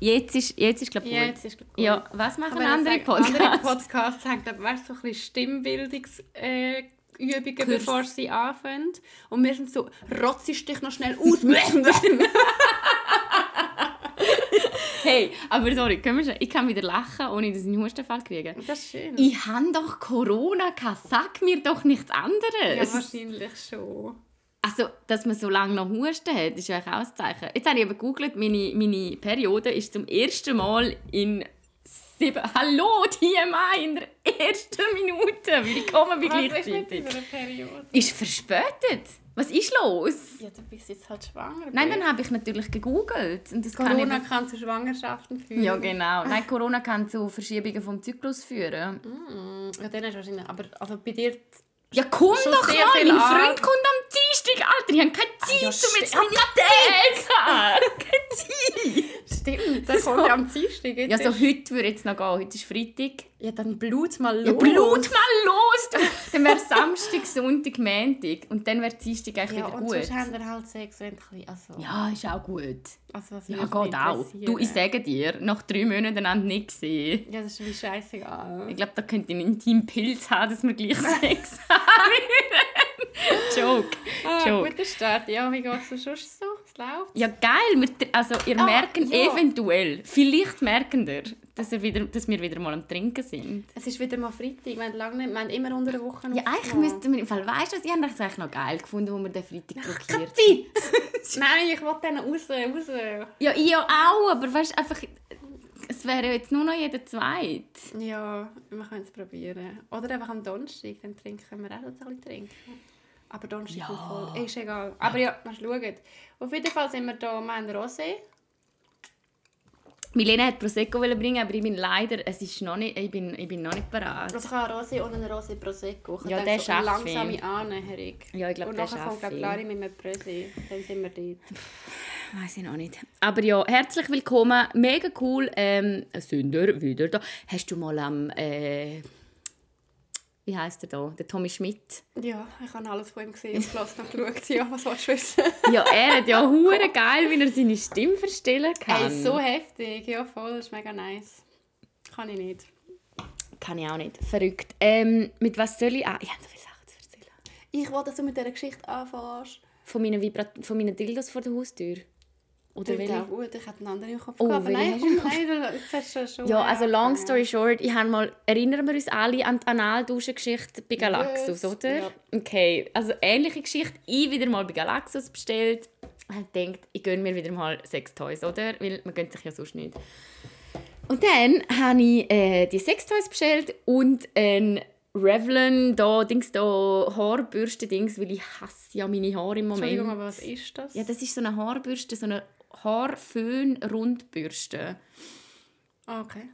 Jetzt ist, jetzt ist glaube ich, Ja, gut. ist glaub gut. Ja, was machen Aber andere ich sag, Andere Podcasts? Podcasts haben, glaube ich, so ein bisschen Stimmbildungsübungen, äh, Übungen, Kurs. bevor sie anfangen. Und wir sind so, rotzisch dich noch schnell aus. Hey, aber sorry, können wir schon, ich kann wieder lachen, ohne dass ich einen Hustenfall kriege. das ist schön. Ich habe doch Corona gehabt. Sag mir doch nichts anderes. ja, wahrscheinlich schon. Also, dass man so lange noch Husten hat, ist ja eigentlich auch ein Zeichen. Jetzt habe ich eben gegoogelt, meine, meine Periode ist zum ersten Mal in sieben... Hallo, TMI, in der ersten Minute. Willkommen bei Was ist gleichzeitig. Periode? Ist verspätet. Was ist los? Ja, du bist jetzt halt schwanger. Nein, dann habe ich natürlich gegoogelt. Und das kann Corona eben- kann zu Schwangerschaften führen. Ja, genau. Nein, Corona kann zu Verschiebungen vom Zyklus führen. Mm, Ja, dann hast du wahrscheinlich. Aber also bei dir. Ja, komm Schon doch sehr mal! Mein Freund kommt am Dienstag, Alter. Ich habe keine Zeit, ja, um jetzt meine Tage Keine Zeit! Stimmt, dann kommt ja am Dienstag. Jetzt Ja, so heute würde jetzt noch gehen. Heute ist Freitag. Ja, dann blut mal los. Ja, Blut mal los! Dann wäre Samstag, Sonntag, Montag. Und dann wäre Dienstag eigentlich Ja, wieder und gut. sonst haben wir halt Sex, wenn bisschen... Also, Ja, ist auch gut. also was Ja, geht auch. Du, ich sage dir, nach drei Monaten einander nicht gesehen. Ja, das ist wie scheißegal. Ich glaube, da könnte ich einen intimen Pilz haben, dass wir gleich Sex haben. Joke. Ah, Joke. guter Start. Ja, wie geht es sonst so? Es läuft? Ja, geil. Also, ihr Ah, merkt ja. eventuell, vielleicht merken ihr, dass, ihr wieder, dass wir wieder mal am Trinken sind. Es ist wieder mal Freitag. Wir haben, lange nicht, wir haben immer unter der Woche Ja, eigentlich müssten wir im Fall, weißt du was, ich habe das eigentlich noch geil gefunden, wo wir den Freitag blockiert Nein, ich will dann raus, raus. Ja, ich auch, aber weißt du, einfach, es wäre jetzt nur noch jeder Zweit. Ja, wir können es probieren. Oder einfach am Donnerstag, dann trinken wir auch ein bisschen trinken. Aber Donnerstag Ja. voll. Ist egal. Aber ja, mal schauen. Auf jeden Fall sind wir hier, wir haben Rosé. Milena hat Prosecco bringen, aber ich bin leider, es ist noch nicht, ich bin, ich bin noch nicht bereit. Also ich habe einen Rosé und einen Rosé Prosecco. Ich Ja, der so eine schaffe ich. langsame Annäherung. Ja, ich glaube, Und der nachher kommt schaffe glaub, ich. Lari mit einem Prösi. Dann sind wir dort. Weiß ich noch nicht. Aber ja, herzlich willkommen. Mega cool. Ähm, sind ihr wieder da? Hast du mal am, äh, wie heißt der da? Der Tommy Schmidt. Ja, ich habe alles von ihm gesehen und gelassen und geschaut. Ja, was willst du wissen? Ja, er hat ja hure geil, wie er seine Stimme verstellen kann. Hey, so heftig. Ja, voll. Das ist mega nice. Kann ich nicht. Kann ich auch nicht. Verrückt. Ähm, mit was soll ich? Ah, ich habe so viele Sachen zu erzählen. Ich wollte, dass du mit dieser Geschichte anfängst. Von meinen, Vibrat von meinen Dildos vor der Haustür. Oder Klingt welche? auch gut. Ich hatte einen anderen im Kopf. Oh, gehabt, nein, komm, nein, du, hast schon Ja, also long story short, ich habe mal, erinnern wir uns alle an die Analduschen-Geschichte bei Galaxus, Yes, oder? ja. Okay, also ähnliche Geschichte. Ich wieder mal bei Galaxus bestellt. Ich habe gedacht, ich gönne mir wieder mal Sextoys, oder? Weil man gönnt sich ja sonst nicht. Und dann habe ich äh, die Sextoys bestellt und ein Revlon, da, Dings, da, Haarbürste-Dings, weil ich hasse ja meine Haare im Moment. Entschuldigung, aber was ist das? Ja, das ist so eine Haarbürste, so eine Haarföhn-Rundbürste. Ah, okay.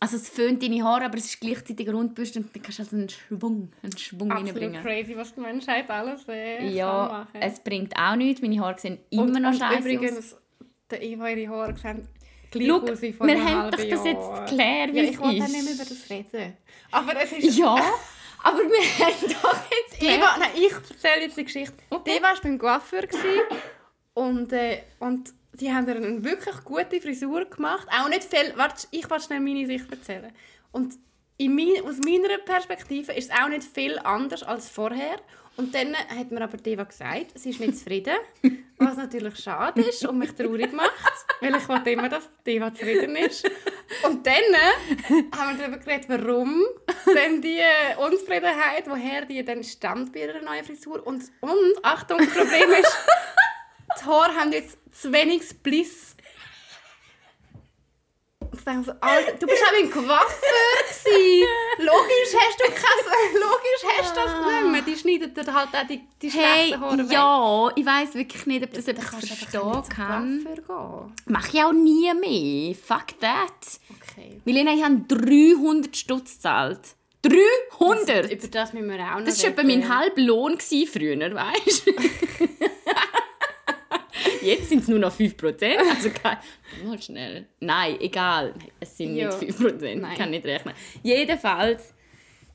Also es föhnt deine Haare, aber es ist gleichzeitig eine Rundbürste und dann kannst du also einen Schwung, einen Schwung Absolut reinbringen. crazy, was die Menschheit alles äh, kann Ja, machen es bringt auch nichts. Meine Haare sehen immer und, noch scheiße übrigens, aus. der Eva, ihre Haare sehen gleich Schau, aus wie vor wir haben doch das jetzt geklärt, wie Ja, ich wollte nicht mehr über das reden. Aber es ist... Ja, aber wir haben doch jetzt geklärt. Eva, nein, ich erzähle jetzt die Geschichte. Okay. Die Eva war beim Coiffeur und, äh, und die haben ihr eine wirklich gute Frisur gemacht. Auch nicht viel... Warte, ich will schnell meine Sicht erzählen. Und in mein, aus meiner Perspektive ist es auch nicht viel anders als vorher. Und dann hat mir aber die Eva gesagt, sie ist nicht zufrieden. Was natürlich schade ist und mich traurig macht. Weil ich wollte immer, dass die Eva zufrieden ist. Und dann haben wir darüber geredet, warum denn die Unzufriedenheit, woher die dann stammt bei ihrer neuen Frisur. Und, und Achtung, das Problem ist, die Haare haben jetzt zu wenig Bliss. Ich denke so, Alter, du bist auch ein Coiffeur gewesen. Logisch hast du kein, logisch hast du das nicht mehr. Die schneiden dir halt auch die, die Hey, schlechten Haare weg. ja, ich weiß wirklich nicht, ob das jemand einfach verstehen kann. Coiffeur gehen. Mache ich auch nie mehr. Fuck that. Okay. Milena, ich habe 300 Stutz gezahlt. 300! Über das müssen wir auch noch Das war etwa mein halber Lohn früher, weißt du? Jetzt sind es nur noch 5%. Also kein... Mal schnell. Nein, egal. Es sind Ja. nicht 5%. Nein. Ich kann nicht rechnen. Jedenfalls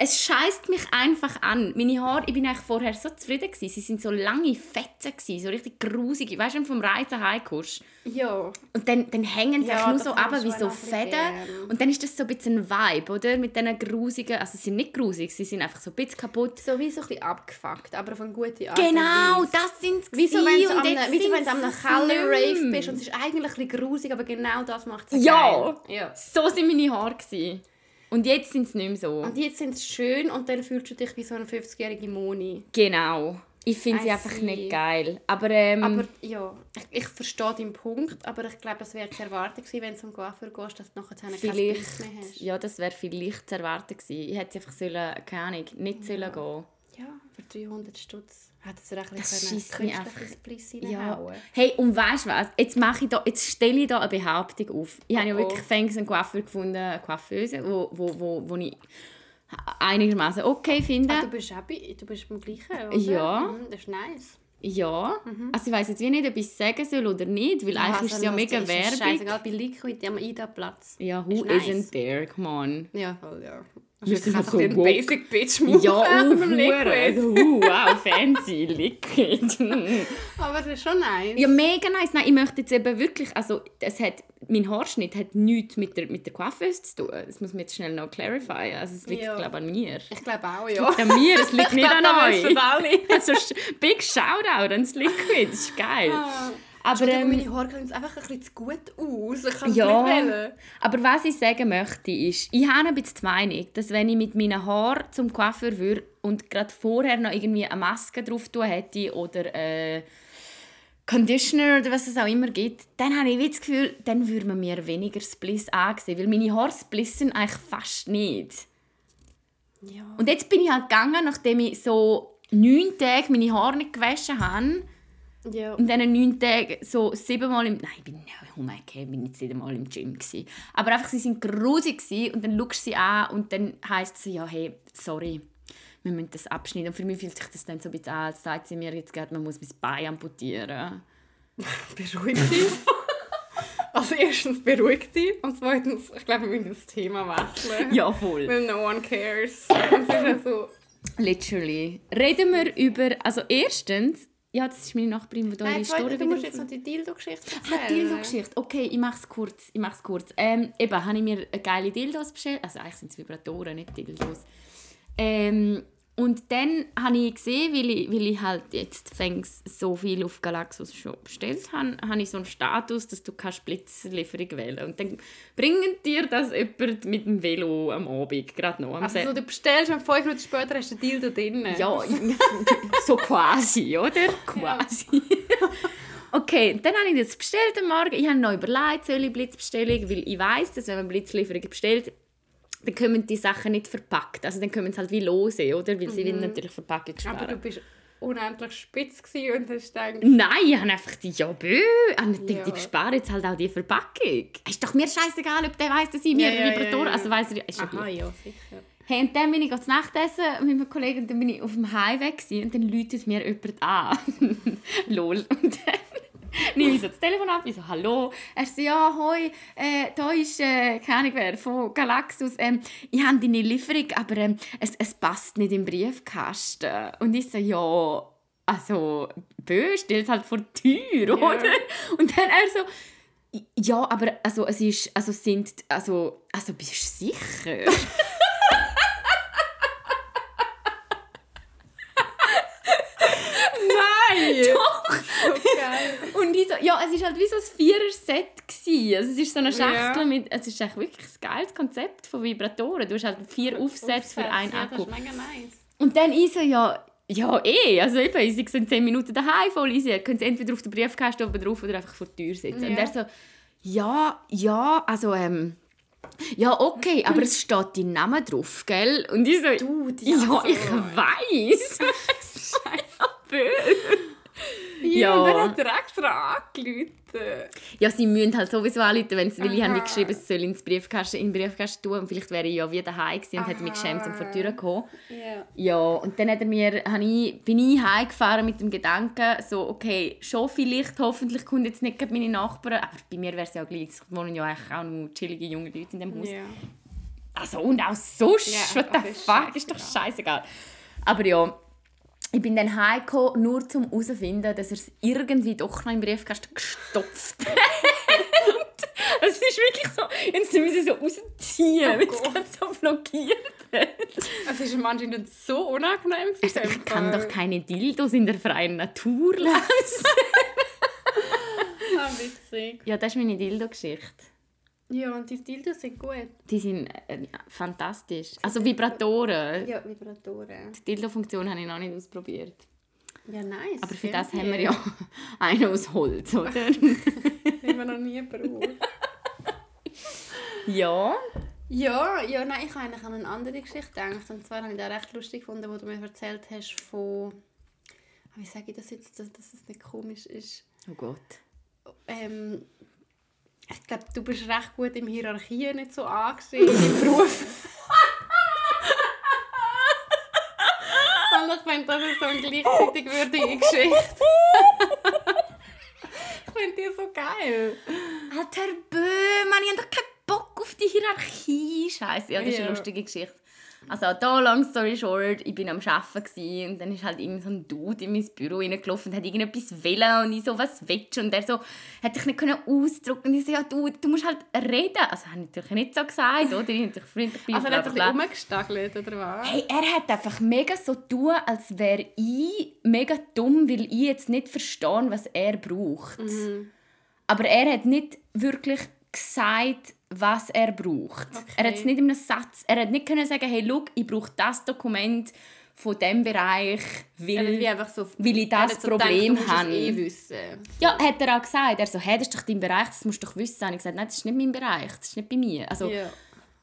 es scheißt mich einfach an. Meine Haare, ich bin eigentlich vorher so zufrieden gewesen. Sie sind so lange Fetzen gewesen, so richtig grusige. Weißt du, wenn du vom Reisen heimkommst? Ja. Und dann, dann hängen sie Ja, einfach nur so ab wie so Fäden. gern. Und dann ist das so ein bisschen ein Vibe, oder? Mit diesen grusigen, also sie sind nicht grusig, sie sind einfach so ein bisschen kaputt. So wie so ein bisschen abgefuckt, aber auf eine gute Art. Genau, das sind sie Wie so, wenn du an jetzt einem, Color Rave bist und es ist eigentlich ein bisschen grusig, aber genau das macht es Ja. geil. ja. So sind meine Haare. Gewesen. Und jetzt sind sie nicht mehr so. Und jetzt sind sie schön und dann fühlst du dich wie so eine 50-jährige Moni. Genau. Ich finde sie einfach nicht geil. Aber, ähm, Aber ja, ich, ich verstehe deinen Punkt, aber ich glaube, es wäre zu erwarten gewesen, wenn du zum Coiffeur gehst, dass du nachher keinen vielleicht, mehr hast. ja, das wäre vielleicht zu erwarten gewesen. Ich hätte einfach sollen, keine Ahnung, nicht sollen gehen. Ja, für 300 Stutz hätte es ein bisschen einfach- Spliss Ja. reinhauen Hey, und weißt du was? Jetzt, mache ich da, jetzt stelle ich da eine Behauptung auf. Ich habe ja Oh, oh. wirklich fängst einen Coiffeur gefunden, eine Coiffeuse, wo, wo, wo, wo ich einigermaßen okay finde. Ah, du bist auch bei, du bist beim gleichen, oder? Ja. Mhm, das ist nice. Ja. Also ich weiß jetzt wie nicht, ob ich es sagen soll oder nicht, weil eigentlich ist es ja also, mega Werbung. Scheißegal, bei Liquid am Ida-Platz. Ja, who Ist nice. isn't there? Come on. Ja, voll, ja. Wir Das sind ist halt einfach so ein woke. Basic Bitch Move Ja, uh, beim hure. Liquid. Also, uh, wow, fancy, liquid. Aber das ist schon nice. ja, mega nice. Nein, ich möchte jetzt eben wirklich, also es hat, mein Haarschnitt hat nichts mit der, mit der Coiffeuse zu tun. Das muss man jetzt schnell noch clarify. Also es liegt, Ja. glaube ich, an mir. Ich glaube auch, ja. An mir, es liegt Ich nicht glaub, an euch. Also big Shoutout ans Liquid, das ist geil. Ah. Aber, ähm, meine Haare sehen einfach ein bisschen zu gut aus. Ich kann es Ja. nicht wählen. Aber was ich sagen möchte, ist, ich habe ein bisschen die Meinung, dass wenn ich mit meinen Haaren zum Coiffeur würde und gerade vorher noch irgendwie eine Maske drauf tun hätte oder äh, Conditioner oder was es auch immer gibt, dann habe ich das Gefühl, dann würde man mir weniger Spliss ansehen, weil meine Haare splissen eigentlich fast nicht. Ja. Und jetzt bin ich halt gegangen, nachdem ich so neun Tage meine Haare nicht gewaschen habe, ja. in diesen neun Tagen so siebenmal im... Nein, ich bin, oh mein Gott, ich bin nicht siebenmal im Gym. Gewesen. Aber einfach, sie waren grusig und dann schaust du sie an und dann heisst sie, ja, hey, sorry, wir müssen das abschneiden. Und für mich fühlt sich das dann so ein bisschen an, als sagt sie mir jetzt gerade, man muss mein Bein amputieren. Beruhig dich. Also erstens beruhig dich und zweitens, ich glaube, wir müssen das Thema wechseln. Ja, voll. Weil no one cares. Und es ist ja so... Literally. Reden wir über... Also erstens... Ja, das ist meine Nachbarin, die da ihre Story du musst jetzt noch die Dildo-Geschichte Ah, erzählen. Dildo-Geschichte. Okay, ich mache es kurz. Ich mach's kurz. Ähm, eben, habe ich mir eine geile Dildos bestellt. Also eigentlich sind es Vibratoren, nicht Dildos. Ähm, und dann habe ich gesehen, weil ich, weil ich halt jetzt fängs so viel auf Galaxus schon bestellt habe, habe ich so einen Status, dass du kannst Blitzlieferung wählen Und dann bringen dir das jemand mit dem Velo am Abend, gerade noch. Am Also so, du bestellst und fünf Minuten später hast du den Dildo drin. ja, so quasi, oder? Quasi. Okay, dann habe ich das bestellt am Morgen. Ich habe noch überlegt, soll ich Blitzbestellung, weil ich weiß, dass wenn man Blitzlieferung bestellt, dann kommen die Sachen nicht verpackt. Also dann kommen sie halt wie lose, oder? Weil sie wollen natürlich Verpackung Aber du sparen. bist unendlich spitz und hast gedacht... Nein, ich habe einfach die ja bö. Und ich denke, Ja. ich spare jetzt halt auch die Verpackung. Ist doch mir scheißegal, ob der weiß, dass ich mir Ja, ja, Vibratoren... ja. Also weiss er, ist Aha, ja, sicher. Hey, und dann bin ich zu Nachtessen mit meinem Kollegen und dann bin ich auf dem Highway gewesen, und dann läutet mir jemand an. Lol. Und dann nehme ich so das Telefon ab, ich so, hallo. Er so, ja, hoi, äh, da ist, äh, keine Ahnung wer, von Galaxus. Ähm, ich habe deine Lieferung, aber ähm, es, es passt nicht im Briefkasten. Und ich so, ja, also, bö, stellt halt vor die Tür, oder? Und dann er so, ja, aber also, es ist, also sind, also, also bist du sicher? Nein! Doch! So geil. Und ich so, ja, es war halt wie so ein Vierer-Set. gewesen. Also es ist so eine Schachtel Ja. mit, es ist echt wirklich ein geiles Konzept von Vibratoren. Du hast halt vier Aufsätze für einen ja, Akku. Das ist mega nice. Und dann ich so, ja, ja eh, also eben, ich sind in 10 Minuten daheim, voll easy. Ihr könnt entweder auf den Briefkasten oben drauf oder einfach vor der Tür sitzen. Und Ja. er so, ja, ja, also ähm, ja, okay, aber es steht dein Name drauf, gell? Und ich so, Du, ja, also- ich weiß. Scheiße. Ja, Ja. und dann hat er extra angerufen. Ja, sie müssen halt sowieso anrufen, wenn sie, weil ich habe wie Aha. geschrieben, sie soll ins Briefkasten, in den Briefkasten tun und vielleicht wäre ich ja wieder gewesen und hätte mich geschämt, um vor die Tür zu kommen. Ja. Und dann hat er mir, ich, bin ich heimgefahren mit dem Gedanken, so, okay, schon vielleicht, hoffentlich kommen jetzt nicht meine Nachbarn, aber bei mir wäre es ja gleich, es wohnen ja eigentlich auch nur chillige junge Leute in dem Haus. Ja. Also, und auch sonst, Ja, what the fuck, ist doch scheißegal. Aber ja, ich bin dann heimgekommen, nur um herauszufinden, dass er es irgendwie doch noch im Briefkasten gestopft hat. Es ist wirklich so, jetzt müssen so rausziehen, Oh weil es ganz so blockiert. Es ist anscheinend so unangenehm. Also, ich kann doch keine Dildos in der freien Natur lassen. Ah, witzig. ja, das ist meine Dildo-Geschichte. Ja, und die Dildos sind gut. Die sind äh, fantastisch. Also Vibratoren. Ja, Vibratoren. Die Dildo-Funktion habe ich noch nicht ausprobiert. Ja, nice. Aber für Gell? das haben wir ja einen aus Holz, oder? haben wir noch nie gebraucht. ja. Ja, ja, nein, ich habe eigentlich an eine andere Geschichte gedacht. Und zwar habe ich das recht lustig gefunden, wo du mir erzählt hast von... Ah, Wie sage ich das jetzt, dass, dass es nicht komisch ist? Oh Gott. Ähm, ich glaube, du bist recht gut in Hierarchien nicht so angesehen im Beruf. Und ich finde, das ist so eine gleichzeitig würdige Geschichte. ich finde die so geil. Alter Böhmann, ich habe doch keinen Bock auf die Hierarchie. Scheiße, ja, das ist eine Ja. lustige Geschichte. Also da, long story short, ich bin am Arbeiten und dann ist halt irgend so ein Dude in mein Büro reingelaufen und hat irgendetwas wollen und ich so, was willst du? Und er so, hat sich nicht können ausdrücken und ich so, ja du, du musst halt reden. Also habe ich natürlich nicht so gesagt, oder? Ich natürlich freundlich bin. Also er hat sich rumgestagelt, oder was? Hey, er hat einfach mega so tun, als wäre ich mega dumm, weil ich jetzt nicht verstehe, was er braucht. Aber er hat nicht wirklich gesagt, was er braucht. Er hat es nicht in einem Satz. Er hat nicht können sagen, hey, schau, ich brauche das Dokument von dem Bereich, Er weil, einfach so, weil ich das so Problem gedacht, habe. eh wissen. Ja, hat er auch gesagt. Er so, hey, das ist doch dein Bereich, das musst du doch wissen. Und ich gesagt, nein, das ist nicht mein Bereich, das ist nicht bei mir. Also, Ja.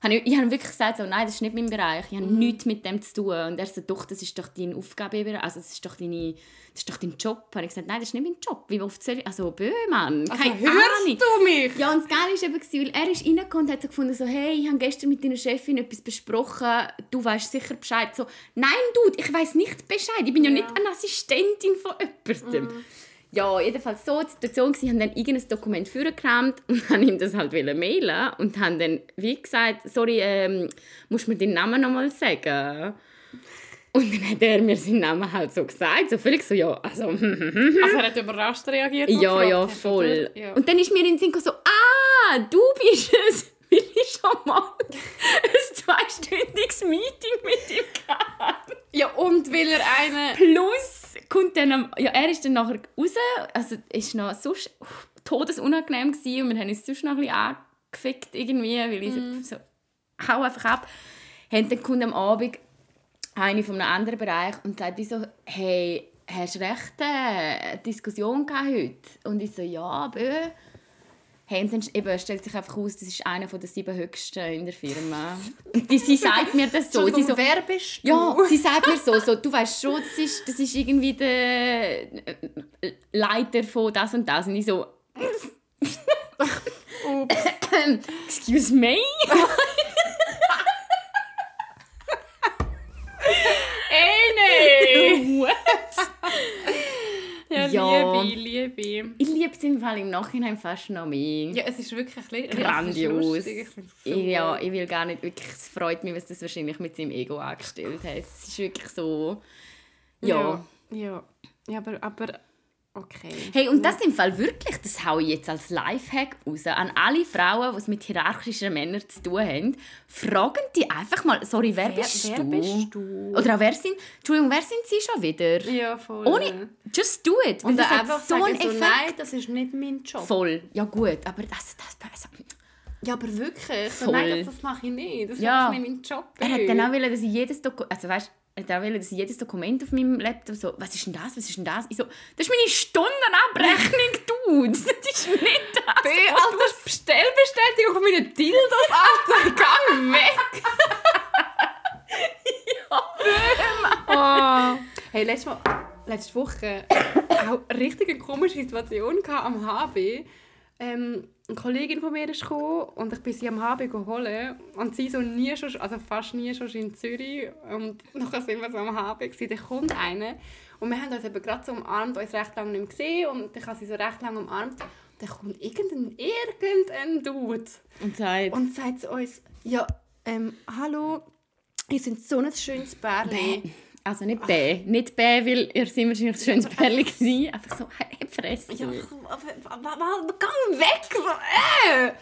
Habe ich, ich habe wirklich gesagt, so, nein, das ist nicht mein Bereich, ich habe Mhm. nichts mit dem zu tun. Und er so, doch, das ist doch deine Aufgabe, also das ist doch, deine, das ist doch dein Job. Und ich gesagt, nein, das ist nicht mein Job. Wie oft soll ich, also Böhmann, Also, keine hörst Ahnung. du mich? Ja, und das Geile war eben, weil er ist reingekommen und hat so gefunden, so, hey, ich habe gestern mit deiner Chefin etwas besprochen, du weißt sicher Bescheid. So, nein, Dude, ich weiß nicht Bescheid, ich bin ja, Ja. nicht eine Assistentin von jemandem. Ja, jedenfalls so die Situation war, ich habe dann irgendein Dokument vorgekramt und habe ihm das halt mailen und habe dann, wie gesagt, sorry, ähm, musst du mir deinen Namen nochmal sagen? Und dann hat er mir seinen Namen halt so gesagt, so völlig so, ja, also, Also er hat überrascht reagiert. ja, ja, voll. Ja. Und dann ist mir in den Sinn so, ah, du bist es, schon mal ein zweistündiges Meeting mit ihm gehabt ja, und weil er eine... Plus kommt dann, am- ja, er ist dann nachher raus, also ist noch sonst uff, todesunangenehm gewesen und wir haben uns sonst noch ein bisschen angefickt irgendwie, weil ich Mhm. so, hau einfach ab. Haben dann kommt am Abend eine von einem anderen Bereich und sagt so, hey, hast du recht äh, Diskussion gehabt heute? Und ich so, ja, bö. Dann eben, stellt sich einfach aus, das ist einer der sieben Höchsten in der Firma. Und die, sie sagt mir das so. Sie so wer bist du? ja, sie sagt mir so, so du weißt schon, das ist, das ist irgendwie der äh, Leiter von das und das. Und ich so, Ups. excuse me? Ey, nee! What? Ja, Ja. Liebe, Liebe. Ich liebe es im Fall im Nachhinein fast noch mehr. Ja, es ist wirklich ein bisschen... Grandios. Ich so ja, ich will gar nicht wirklich, es freut mich, was das wahrscheinlich mit seinem Ego angestellt hat. Es ist wirklich so, ja. Ja, ja. ja aber, aber... Okay. Hey, und das im Fall wirklich, das hau ich jetzt als Lifehack raus, an alle Frauen, die es mit hierarchischen Männern zu tun haben, fragen die einfach mal, sorry, wer, Wer, bist, wer du? bist du? Oder auch wer sind, Entschuldigung, wer sind sie schon wieder? Ja, voll. Ohne, just do it. Und das einfach so sagen, so, nein, das ist nicht mein Job. Voll, ja gut, aber das, das, das Ja, aber wirklich. So, Voll. nein, das, das mache ich nicht. Das Ja. ist nicht mein Job. Er hat dann auch wollen, dass ich jedes Dokument, also weißt, auch wollen, dass ich jedes Dokument auf meinem Laptop so, was ist denn das, was ist denn das? Ich so, das ist meine Stundenabrechnung, Dude, das ist nicht das. B, Alter, Bestellbestätigung auf meine Dildos, Alter, gang weg! oh. Hey, letztes Mal, letzte Woche auch richtig eine komische Situation am HB. Ähm, eine Kollegin von mir ist gekommen und ich bin sie am HB holen und sie so nie schon, also fast nie schon in Zürich und nachher sind wir so am HB gewesen. Dann kommt einer und wir haben uns eben gerade so umarmt, uns recht lange nicht mehr gesehen und ich habe sie so recht lange umarmt und dann kommt irgendein, irgendein Dude Und sagt, und sagt zu uns, ja, ähm, hallo, ihr seid so ein schönes Bärli. Also nicht B. Nicht B, weil ihr seid wahrscheinlich ein schönes Pärchen gewesen. Einfach so, hey, Fresse. Ja, geh weg! So, äh.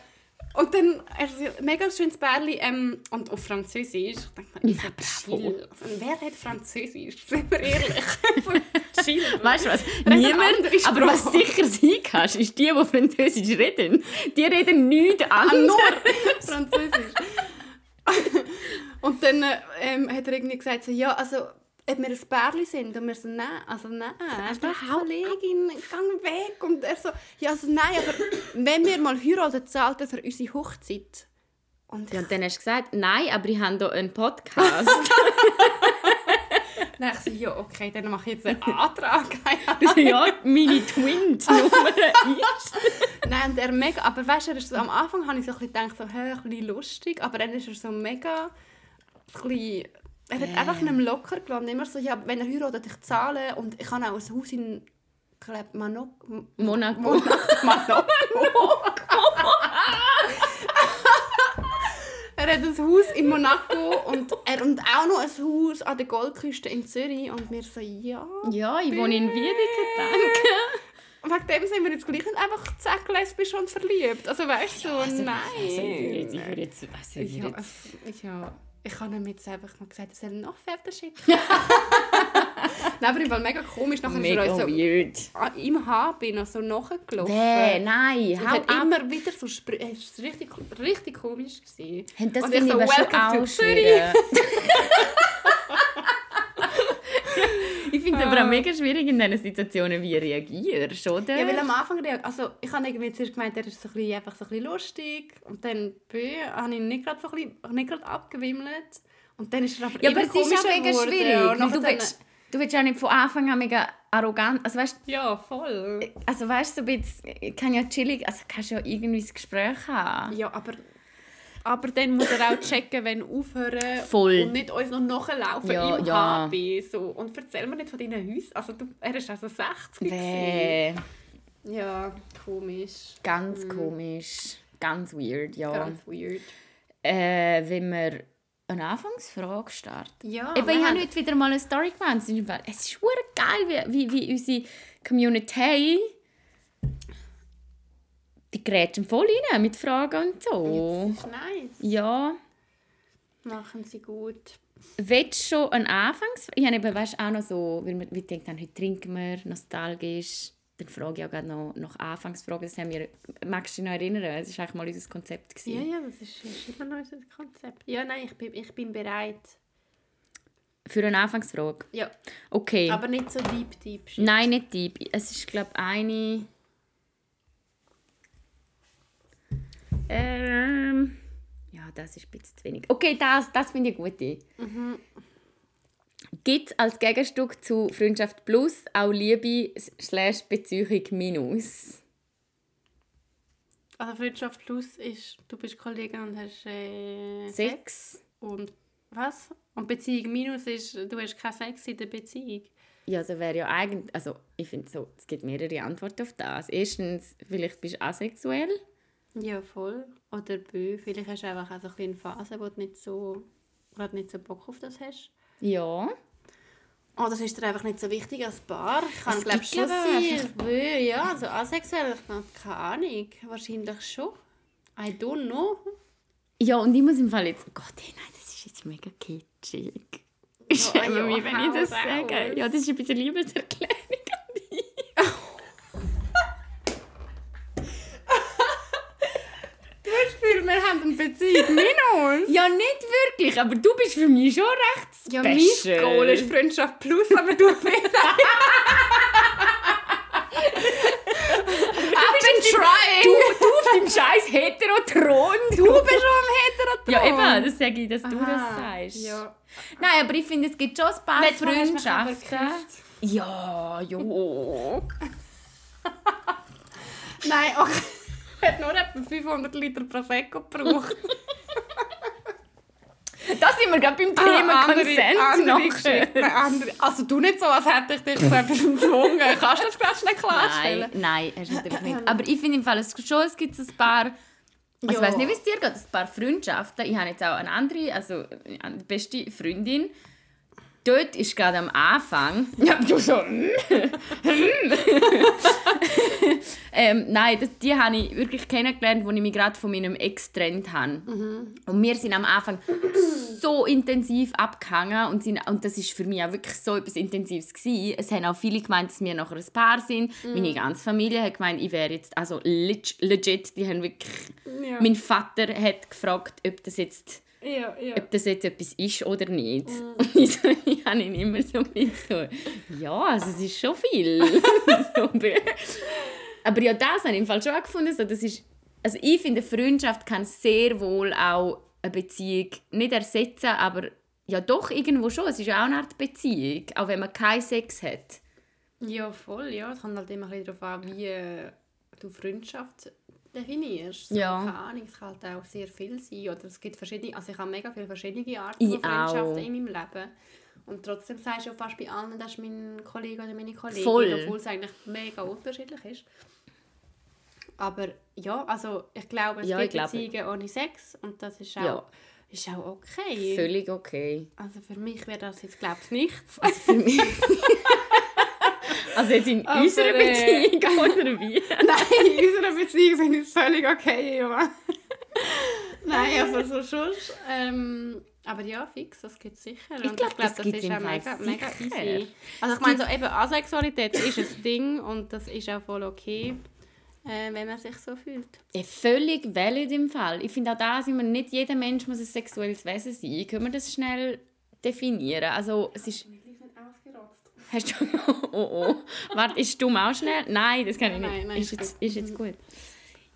Und dann, also, mega schönes Bärli, ähm, und auf Französisch. Ich denke mir, ich Ja, bravo. Also, wer hat Französisch? Sind wir ehrlich? Weißt du was? Niemand, andere Sprache. aber was sicher sein kannst, ist die, die Französisch reden. Die reden nichts Ah, anderes. nur Französisch. und dann äh, ähm, hat er irgendwie gesagt, so, ja, also, ob wir ein Bärli sind. Und wir so, nein, also nein, einfach Kollegin, geh weg. Und er so, ja, also nein, aber wenn wir mal heiraten, zahlt er für unsere Hochzeit. Und Ja, und dann hast du gesagt, nein, aber ich habe hier einen Podcast. dann ich so, ja, okay, dann mache ich jetzt einen Antrag. ja, meine Twin-Nummer ist. Nein, und er mega, aber weißt du, er ist so, am Anfang habe ich so ein bisschen gedacht, so, hä, ein bisschen lustig, aber dann ist er so mega, ein bisschen, er hat einfach nicht mehr locker gelassen. Immer so, ja, wenn er heiratet, ich zahle und ich habe auch ein Haus in, glaube, Manok, Monaco. Monaco. er hat ein Haus in Monaco und er und auch noch ein Haus an der Goldküste in Zürich und wir so, ja. Ja, ich wohne in Wiedeke, danke. Und wegen dem sind wir jetzt gleich nicht einfach zack lesbisch und verliebt. Also weißt du, so, Also, nein. Also, ich würde jetzt, also, ich Ja, würde jetzt ich, ja, ich habe ihm jetzt einfach mal gesagt, er soll noch Pferde schicken. Nein, aber Fall mega komisch. Nachher mega ist er uns so weird. im HB noch so nachgelaufen. Bäh, nein, Und hau hat ab. immer wieder so Sprüche. Es war richtig, richtig komisch. Gewesen. Hey, Das Und ich so, «Welcome to Zürich». finde es aber auch mega schwierig in diesen Situationen, wie reagierst, oder? Ja, weil am Anfang, also ich habe irgendwie zuerst gemeint, er ist so ein bisschen, einfach so ein bisschen lustig. Und dann habe ich ihn nicht gerade so ein bisschen, nicht gerade abgewimmelt. Und dann ist er aber Ja, aber es ist auch mega geworden. schwierig. Du willst, du willst ja nicht von Anfang an mega arrogant. Also weißt, Ja, voll. also weißt so ein bisschen, kann ja chillig, also kannst ja irgendwie ein Gespräch haben. Ja, aber, aber dann muss er auch checken, wenn aufhören Voll. und nicht uns noch nachlaufen Ja, im ja. HB. So. Und erzähl mir nicht von deinen Häusern. Also, du, er ist also 60 gewesen. Bäh, Ja, komisch. ganz komisch. Ganz weird, ja. Ganz weird. Äh, wenn wir eine Anfangsfrage starten. Ja, Eben, ich habe heute wieder mal eine Story gemacht. Es ist Es ist geil, wie, wie, wie unsere Community die grätschen voll rein mit Fragen und so. Das ist nice. Ja. Machen sie gut. Willst du schon eine Anfangs... Ich habe eben, weißt, auch noch so, weil wir, wir denken, heute trinken wir, nostalgisch. Dann frage ich auch gerade noch nach Anfangsfragen. Das haben wir, magst du dich noch erinnern? Das war eigentlich mal unser Konzept. Ja, gewesen. ja, das ist, ist immer noch unser Konzept. Ja, nein, ich bin, ich bin bereit. Für eine Anfangsfrage? Ja, Okay. aber nicht so deep, deep. shit. Nein, nicht deep. Es ist, glaube ich, eine... Ähm... Ja, das ist ein bisschen zu wenig. Okay, das, das finde ich eine gute. Gibt es als Gegenstück zu Freundschaft Plus auch Liebe slash Beziehung Minus? Also Freundschaft Plus ist, du bist Kollegin und hast äh, Sex? Und was? Und Beziehung Minus ist, du hast keinen Sex in der Beziehung. Ja, also wäre ja eigentlich... Also, ich finde so, es gibt mehrere Antworten auf das. Erstens, vielleicht bist du asexuell. Ja, voll. Oder bö, vielleicht hast du einfach auch so ein eine Phase, wo du nicht so, gerade nicht so Bock auf das hast. Ja. Oder das ist dir einfach nicht so wichtig als Paar. Ich kann glaube schon glaub ich, ja, also asexuell, ich habe keine Ahnung. Wahrscheinlich schon. I don't know. Ja, und ich muss im Fall jetzt... Oh Gott, hey, nein, das ist jetzt mega kitschig. Ich schäme ja, mich, wenn ich das sage. Ja, das ist ein bisschen Liebeserklärung an dich. Du hast das Eine Beziehung Minus. Ja, nicht wirklich, aber du bist für mich schon recht Ja, special. mein Goal ist Freundschaft Plus, aber du bist... Du, du auf deinem scheiß Heterotron. Du bist schon am Heterotron. Ja, eben, das sage ich, dass du das Aha, sagst. Ja. Nein, aber ich finde, es gibt schon ein paar Letztes Freundschaften. Ja, jo. Nein, okay. Hat nur etwa 500 Liter Prosecco gebraucht. Da sind wir gerade beim Thema Consent andere noch. Geschichte. Andere. Also du nicht so, als hätte ich dich zu etwas gezwungen. Kannst du das gerade schnell klarstellen? Nein, nein, hast du natürlich nicht. Aber ich finde im Fall, es, schon, es gibt ein paar Also, ich weiß nicht, wie es dir geht. Ein paar Freundschaften. Ich habe jetzt auch eine andere, also eine beste Freundin. Dort ist gerade am Anfang. Ja, du so. mm, mm. ähm, nein, das, die habe ich wirklich kennengelernt, als ich mich gerade von meinem Ex getrennt habe. Und wir sind am Anfang so intensiv abgehangen und, sind, und das ist für mich auch wirklich so etwas Intensives gewesen. Es haben auch viele gemeint, dass wir nachher ein Paar sind. Meine ganze Familie hat gemeint, ich wäre jetzt also leg- legit. Die haben wirklich. Ja. Mein Vater hat gefragt, ob das jetzt Ja, ja. ob das jetzt etwas ist oder nicht. Und ich, so, ich habe ihn immer so bisschen so, ja, also es ist schon viel. aber ja, das habe ich im Fall schon gefunden. So, das ist, also ich finde, Freundschaft kann sehr wohl auch eine Beziehung nicht ersetzen, aber ja doch irgendwo schon. Es ist ja auch eine Art Beziehung, auch wenn man keinen Sex hat. Ja, voll, ja. Es kommt halt immer ein bisschen darauf an, wie äh, du Freundschaft definierst. So, Ja. Keine Ahnung, es kann halt auch sehr viel sein. Oder es gibt verschiedene, also ich habe mega viele verschiedene Arten von Freundschaften in meinem Leben. Und trotzdem sagst du ja fast bei allen, das ist mein Kollege oder meine Kollegin, Voll. obwohl es eigentlich mega unterschiedlich ist. Aber ja, also ich glaube, es Ja, ich gibt Beziehungen ohne Sex und das ist auch, Ja. ist auch okay. Völlig okay. Also für mich wäre das jetzt, glaube ich, nichts. Also für mich... also jetzt in Aber, unserer äh, Beziehung oder wie? Nein, in unserer Beziehung finde ich es völlig okay. Ja. Nein, aber so schon. Ähm, aber ja, fix, das gibt es sicher. Und glaub, das das ist auch mega, mega sicher. easy. Also ich meine, so eben Asexualität ist ein Ding und das ist auch voll okay, äh, wenn man sich so fühlt. Ja, völlig valid im Fall. Ich finde auch da, sind wir nicht jeder Mensch muss ein sexuelles Wesen sein. Können wir das schnell definieren? Also es ist... Hast du... oh oh. Warte, ist dumm auch schnell? Nein, das kann ich nicht. Nein, nein, ist, jetzt, ist jetzt gut.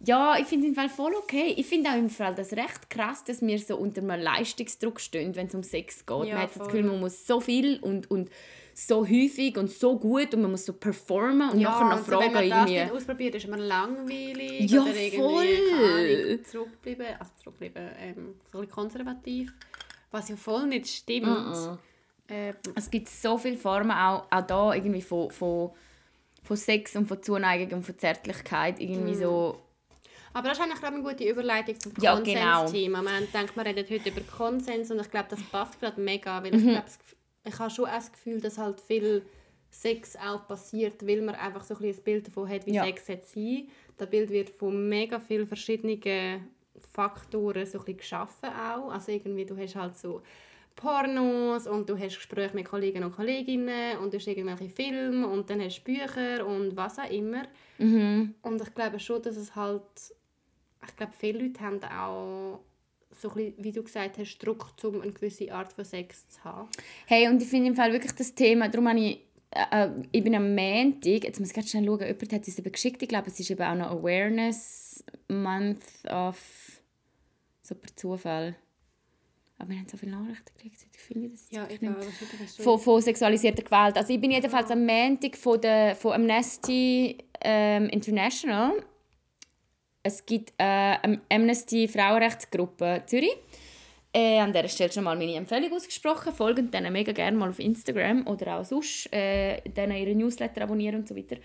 Ja, ich finde es im Fall voll okay. Ich finde auch im Fall das recht krass, dass wir so unter einem Leistungsdruck stehen, wenn es um Sex geht. Ja, man hat das voll. Gefühl, man muss so viel und, und so häufig und so gut und man muss so performen und nachher noch und so, wenn fragen man das irgendwie... nicht ausprobiert, ist man langweilig Ja, oder irgendwie voll. zurückbleiben, also zurückbleiben, ähm, so ein bisschen konservativ, was ja voll nicht stimmt. Mhm. Ähm, Es gibt so viele Formen, auch, auch da irgendwie von, von, von Sex und von Zuneigung und von Zärtlichkeit. Irgendwie Mhm. so, Aber das ist eigentlich eine gute Überleitung zum Ja, genau. Konsens-Thema. Man denkt, wir reden heute über Konsens und ich glaube, das passt gerade mega, weil Mhm. ich glaube, ich habe schon das Gefühl, dass halt viel Sex auch passiert, weil man einfach so ein, bisschen ein Bild davon hat, wie Ja. Sex hat sein. Das Bild wird von mega vielen verschiedenen Faktoren so ein bisschen geschaffen auch. Also irgendwie, du hast halt so Pornos und du hast Gespräche mit Kollegen und Kolleginnen und du hast irgendwelche Filme und dann hast du Bücher und was auch immer. Und ich glaube schon, dass es halt ich glaube, viele Leute haben auch, so ein bisschen, wie du gesagt hast, Druck, um eine gewisse Art von Sex zu haben. hey, und ich finde im Fall wirklich das Thema, darum habe ich, äh, äh, ich bin am Montag, jetzt muss ich ganz schnell schauen, jemand hat es eben geschickt, ich glaube, es ist eben auch noch Awareness Month of, so per Zufall. Aber wir haben so viele Nachrichten gekriegt, ich finde das Ja, egal. nicht. Von, von sexualisierter Gewalt. Also ich bin jedenfalls am Montag von, der, von Amnesty ähm, International. Es gibt äh, eine Amnesty Frauenrechtsgruppe Zürich. Äh, an dieser Stelle schon mal meine Empfehlung ausgesprochen. Folgt denen mega gerne mal auf Instagram oder auch sonst. Äh, denen ihre Newsletter abonnieren und so weiter.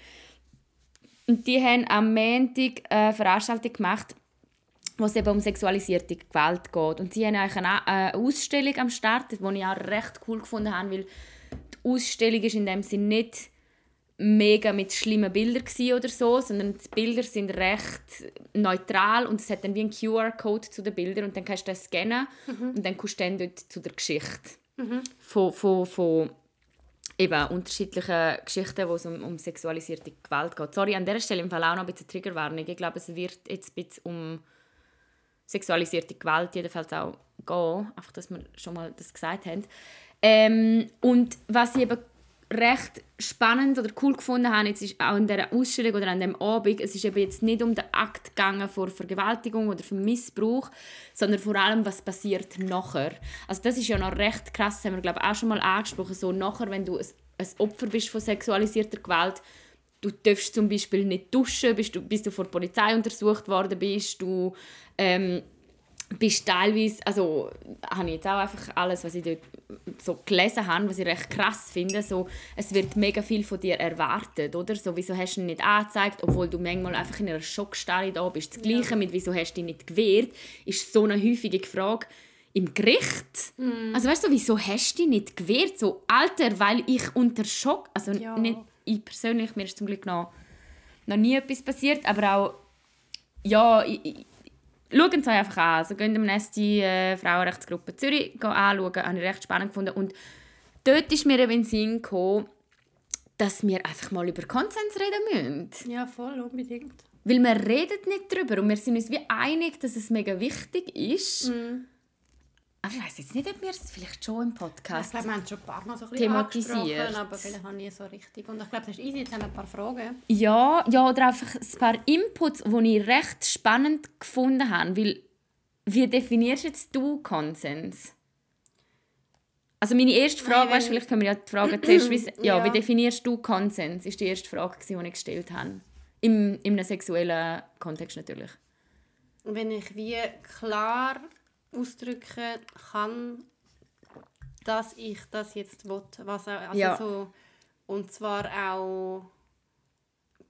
Und die haben am Montag eine Veranstaltung gemacht, wo es eben um sexualisierte Gewalt geht. Und sie haben eigentlich eine, Ausstellung am Start, die ich auch recht cool gefunden habe, weil die Ausstellung ist in dem Sinne nicht mega mit schlimmen Bildern oder so, sondern die Bilder sind recht neutral und es hat dann wie einen QR-Code zu den Bildern und dann kannst du das scannen und dann kommst du dann dort zu der Geschichte von, von, von eben unterschiedlichen Geschichten, wo es um, um sexualisierte Gewalt geht. Sorry, an dieser Stelle im Fall auch noch ein bisschen Triggerwarnung. Ich glaube, es wird jetzt ein bisschen um sexualisierte Gewalt jedenfalls auch gehen. Einfach, dass wir schon mal das gesagt haben. Ähm, und was ich eben recht spannend oder cool gefunden habe, jetzt ist auch in dieser Ausstellung oder an dem Abend, es ist eben jetzt nicht um den Akt gegangen vor Vergewaltigung oder für Missbrauch, sondern vor allem, was passiert nachher. Also das ist ja noch recht krass, das haben wir glaube ich auch schon mal angesprochen, so nachher, wenn du ein, ein Opfer bist von sexualisierter Gewalt, du darfst zum Beispiel nicht duschen, bis du, bis du vor der Polizei untersucht worden bist, du ähm, bist teilweise, also habe ich jetzt auch einfach alles, was ich dort so gelesen habe, was ich recht krass finde, so, es wird mega viel von dir erwartet, oder? So, wieso hast du ihn nicht angezeigt, obwohl du manchmal einfach in einer Schockstarre da bist. Das Gleiche ja. mit, wieso hast du ihn nicht gewehrt, ist so eine häufige Frage im Gericht. Mm. Also weißt du, wieso hast du ihn nicht gewehrt? So, Alter, weil ich unter Schock, also ja. nicht ich persönlich, mir ist zum Glück noch, noch nie etwas passiert, aber auch, ja, ich, ich schauen es euch einfach an. Also gehen am Nesti äh, Frauenrechtsgruppe Zürich anschauen, habe ich recht spannend gefunden. Und dort ist mir in den Sinn gekommen, dass wir einfach mal über Konsens reden müssen. Ja, voll, unbedingt. Weil wir reden nicht darüber und wir sind uns wie einig, dass es mega wichtig ist. Mm. Aber ich weiß jetzt nicht, ob wir es vielleicht schon im Podcast ich glaube, wir haben schon ein paar Mal so ein thematisiert. aber vielleicht ich nie so richtig. Und ich glaube, das ist easy, jetzt haben wir ein paar Fragen. Ja, ja oder einfach ein paar Inputs, die ich recht spannend gefunden habe. Weil, wie definierst jetzt du Konsens? Also meine erste Frage, Nein, weißt, vielleicht können wir ja die Frage zuerst wissen. Ja, ja, wie definierst du Konsens? Ist die erste Frage, die ich gestellt habe. Im, in einem sexuellen Kontext natürlich. Wenn ich wie klar ausdrücken kann, dass ich das jetzt will. Was auch, also ja. so, und zwar auch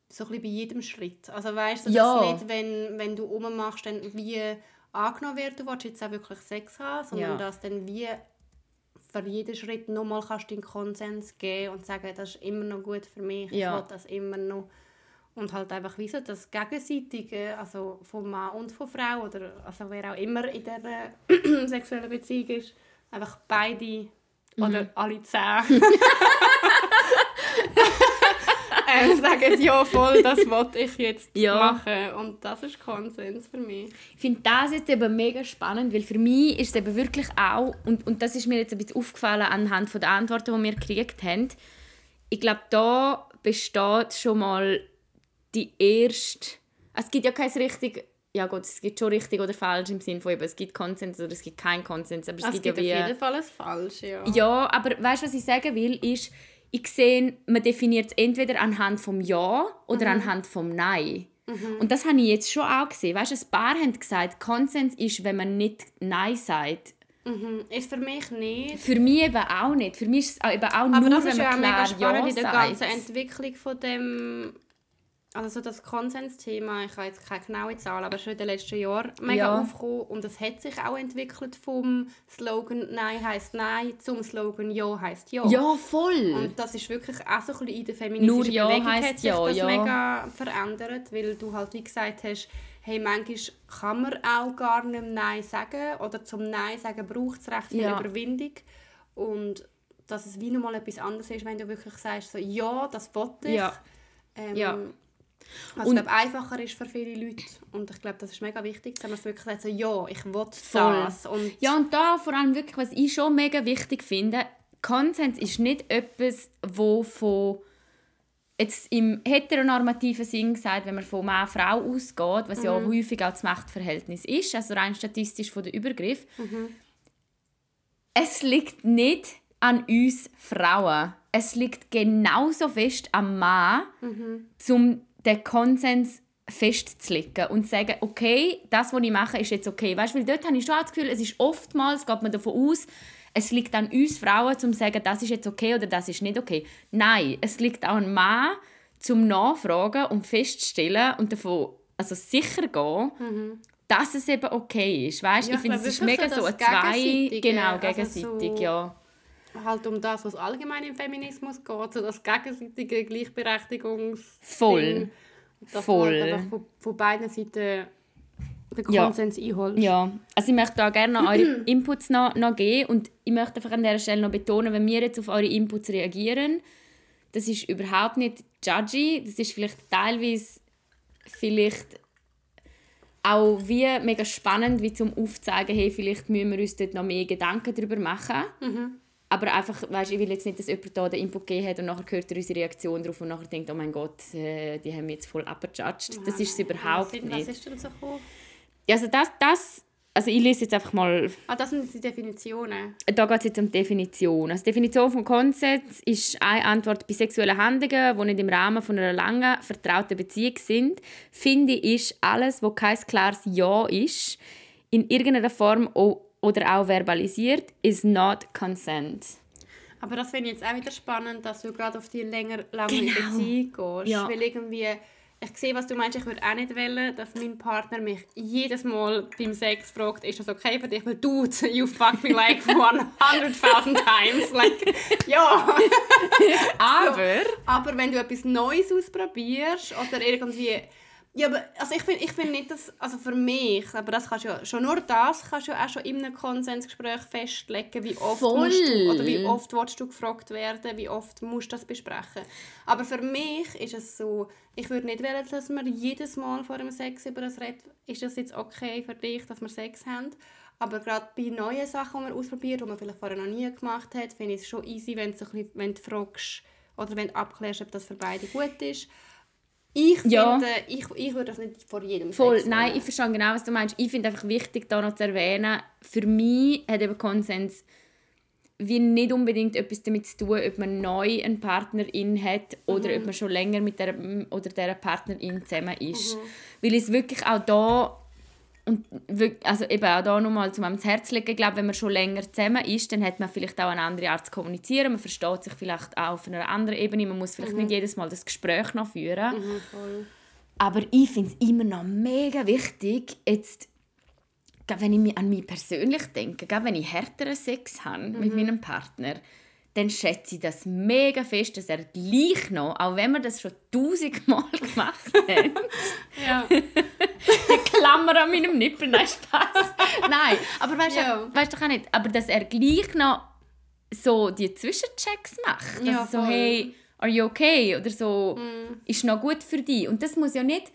so ein bei jedem Schritt. Also weißt du, ja. dass nicht, wenn, wenn du ummachst, dann wie angenommen wird, du willst jetzt auch wirklich Sex haben, sondern ja. dass dann wie für jeden Schritt nochmal kannst du den Konsens geben und sagen, das ist immer noch gut für mich, ja. ich will das immer noch und halt einfach wissen, dass gegenseitige, also von Mann und von Frau oder also wer auch immer in dieser sexuellen Beziehung ist, einfach beide mhm. oder alle zehn äh, sagen, ja voll, das wollte ich jetzt ja. machen und das ist Konsens für mich. Ich finde das jetzt eben mega spannend, weil für mich ist es eben wirklich auch, und, und das ist mir jetzt ein bisschen aufgefallen anhand der Antworten, die wir gekriegt haben, ich glaube, da besteht schon mal die erste. Es gibt ja kein richtig. Ja gut, es gibt schon richtig oder falsch im Sinne von eben, es gibt Konsens oder es gibt keinen Konsens. Aber es, es gibt, gibt ja auf jeden Fall ein falsch, ja. Ja, aber weißt du, was ich sagen will, ist, ich sehe, man definiert es entweder anhand vom Ja oder mhm. anhand vom Nein. Mhm. Und das habe ich jetzt schon auch gesehen. Weißt du, ein paar haben gesagt, Konsens ist, wenn man nicht Nein sagt. Mhm. Ist für mich nicht. Für mich eben auch nicht. Für mich ist es eben auch Aber nur, das ist wenn man ja klar mega spannend ja in der ganzen Entwicklung von dem also das Konsensthema, ich habe jetzt keine genaue Zahl, aber schon in den letzten Jahren mega ja. aufgekommen und es hat sich auch entwickelt vom Slogan «Nein heißt Nein» zum Slogan «Ja heißt Ja». Ja, voll! Und das ist wirklich auch so ein bisschen in der feministischen Nur ja Bewegung hat sich ja, das ja. mega verändert, weil du halt wie gesagt hast, hey, manchmal kann man auch gar nicht Nein sagen oder zum Nein sagen braucht es recht viel ja. Überwindung und dass es wie nochmal etwas anderes ist, wenn du wirklich sagst, so, ja, das wollte ich. Ähm, ja. Was und, ich glaube, einfacher ist für viele Leute. Und ich glaube, das ist mega wichtig, dass man wirklich sagt, so, ja, ich will das. Und ja, und da vor allem wirklich, was ich schon mega wichtig finde, Konsens ist nicht etwas, wo von jetzt im heteronormativen Sinn gesagt, wenn man von Mann-Frau ausgeht, was mhm. ja häufig auch das Machtverhältnis ist, also rein statistisch von der Übergriff, mhm. es liegt nicht an uns Frauen. Es liegt genauso fest am Mann, mhm. zum den Konsens festzulegen und zu sagen, okay, das, was ich mache, ist jetzt okay. Weißt, weil dort habe ich schon das Gefühl, es ist oftmals, geht man davon aus, es liegt an uns Frauen, um zu sagen, das ist jetzt okay oder das ist nicht okay. Nein, es liegt auch an Mann, zum Nachfragen und festzustellen und davon also sicher gehen, mhm. dass es eben okay ist. Weißt? Ja, ich finde, es ist mega so, ein zwei, genau, gegenseitig, also so ja halt um das, was allgemein im Feminismus geht, so das gegenseitige Gleichberechtigungs Voll. Dass Voll. Man halt von, von beiden Seiten den Konsens ja. einholst. Ja, also ich möchte da gerne noch eure Inputs noch, noch geben und ich möchte einfach an dieser Stelle noch betonen, wenn wir jetzt auf eure Inputs reagieren, das ist überhaupt nicht judgy, das ist vielleicht teilweise vielleicht auch wie mega spannend, wie zum aufzeigen, hey, vielleicht müssen wir uns dort noch mehr Gedanken darüber machen. Mhm. Aber einfach, weißt, ich will jetzt nicht, dass jemand da den Input gegeben hat und nachher hört er unsere Reaktion darauf und nachher denkt, oh mein Gott, äh, die haben mich jetzt voll abgejudged. Das ist es überhaupt was, nicht. Was ist denn so gekommen? Also das, das, also ich lese jetzt einfach mal... Ah, das sind die Definitionen? Da geht es jetzt um Definition. Also die Definition von Konsens ist eine Antwort bei sexuellen Handlungen, die nicht im Rahmen von einer langen, vertrauten Beziehung sind. Finde ich, alles, wo kein klares Ja ist, in irgendeiner Form o- oder auch verbalisiert, is not consent. Aber das finde ich jetzt auch wieder spannend, dass du gerade auf die länger lange Genau. Beziehung gehst. Ja. Weil irgendwie, ich sehe, was du meinst, ich würde auch nicht wollen, dass mein Partner mich jedes Mal beim Sex fragt, ist das okay für dich? Weil du, you fuck me like 100.000 times. Like, ja. Aber Aber wenn du etwas Neues ausprobierst oder irgendwie... Ja, aber also ich finde ich find nicht, dass... Also für mich, aber das kannst du ja... Schon nur das kannst du ja auch schon in einem Konsensgespräch festlegen, wie oft Voll. musst du... Oder wie oft willst du gefragt werden, wie oft musst du das besprechen. Aber für mich ist es so... Ich würde nicht wollen, dass wir jedes Mal vor dem Sex über das reden. Ist das jetzt okay für dich, dass wir Sex haben? Aber gerade bei neuen Sachen, die man ausprobiert, die man vielleicht vorher noch nie gemacht hat, finde ich es schon easy, wenn du, so ein bisschen, wenn du fragst oder wenn du abklärst, ob das für beide gut ist. Ich Ja. finde, ich, ich würde das nicht vor jedem Voll, Sex nein, ich verstehe genau, was du meinst. Ich finde einfach wichtig, da noch zu erwähnen, für mich hat eben Konsens wie nicht unbedingt etwas damit zu tun, ob man neu eine Partnerin hat oder Mhm. ob man schon länger mit der oder der Partnerin zusammen Mhm. ist. Weil es wirklich auch da und also eben auch da nochmal zu ans Herz legen, ich glaube, wenn man schon länger zusammen ist, dann hat man vielleicht auch eine andere Art zu kommunizieren, man versteht sich vielleicht auch auf einer anderen Ebene, man muss vielleicht nicht jedes Mal das Gespräch noch führen. Mhm. Aber ich finde es immer noch mega wichtig, jetzt, wenn ich an mich persönlich denke, wenn ich härteren Sex habe mit meinem Partner, dann schätze ich das mega fest, dass er gleich noch, auch wenn wir das schon tausendmal gemacht haben, Ja. die Klammer an meinem Nippel, nein, Spaß. Nein, aber weißt Ja. du, weißt du auch nicht, aber dass er gleich noch so die Zwischenchecks macht, dass Ja, er so, hey, are you okay? Oder so, ist noch gut für dich. Und das muss ja nicht,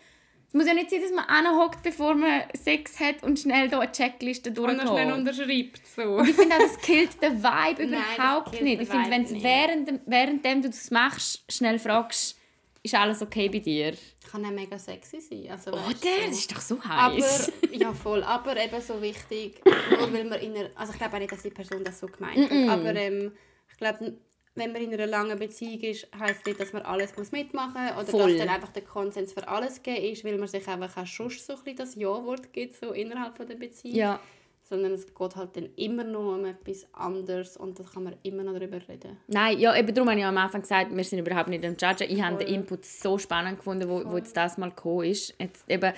es muss ja nicht sein, dass man anhockt, bevor man Sex hat und schnell da eine Checkliste Und dann schnell unterschreibt. So. Und ich finde auch, das killt den Vibe Nein, überhaupt killt nicht. Ich finde, wenn du während, währenddem du das machst, schnell fragst, ist alles okay bei dir? Kann auch mega sexy sein. Also, Oder? du, Das so. ist doch so Aber, heiß. ja voll, aber eben so wichtig, nur weil man in einer, also ich glaube auch nicht, dass die Person das so gemeint hat, aber ähm, ich glaube, wenn man in einer langen Beziehung ist, heisst nicht, dass man alles muss mitmachen muss oder Voll. dass dann einfach der Konsens für alles gegeben ist, weil man sich einfach auch schon so ein bisschen das Ja-Wort gibt, so innerhalb von der Beziehung. Ja. Sondern es geht halt dann immer noch um etwas anderes und da kann man immer noch darüber reden. Nein, ja, eben darum habe ich am Anfang gesagt, wir sind überhaupt nicht am Judgen. Ich habe Voll. den Input so spannend gefunden, wo, wo jetzt das mal gekommen ist. Jetzt eben,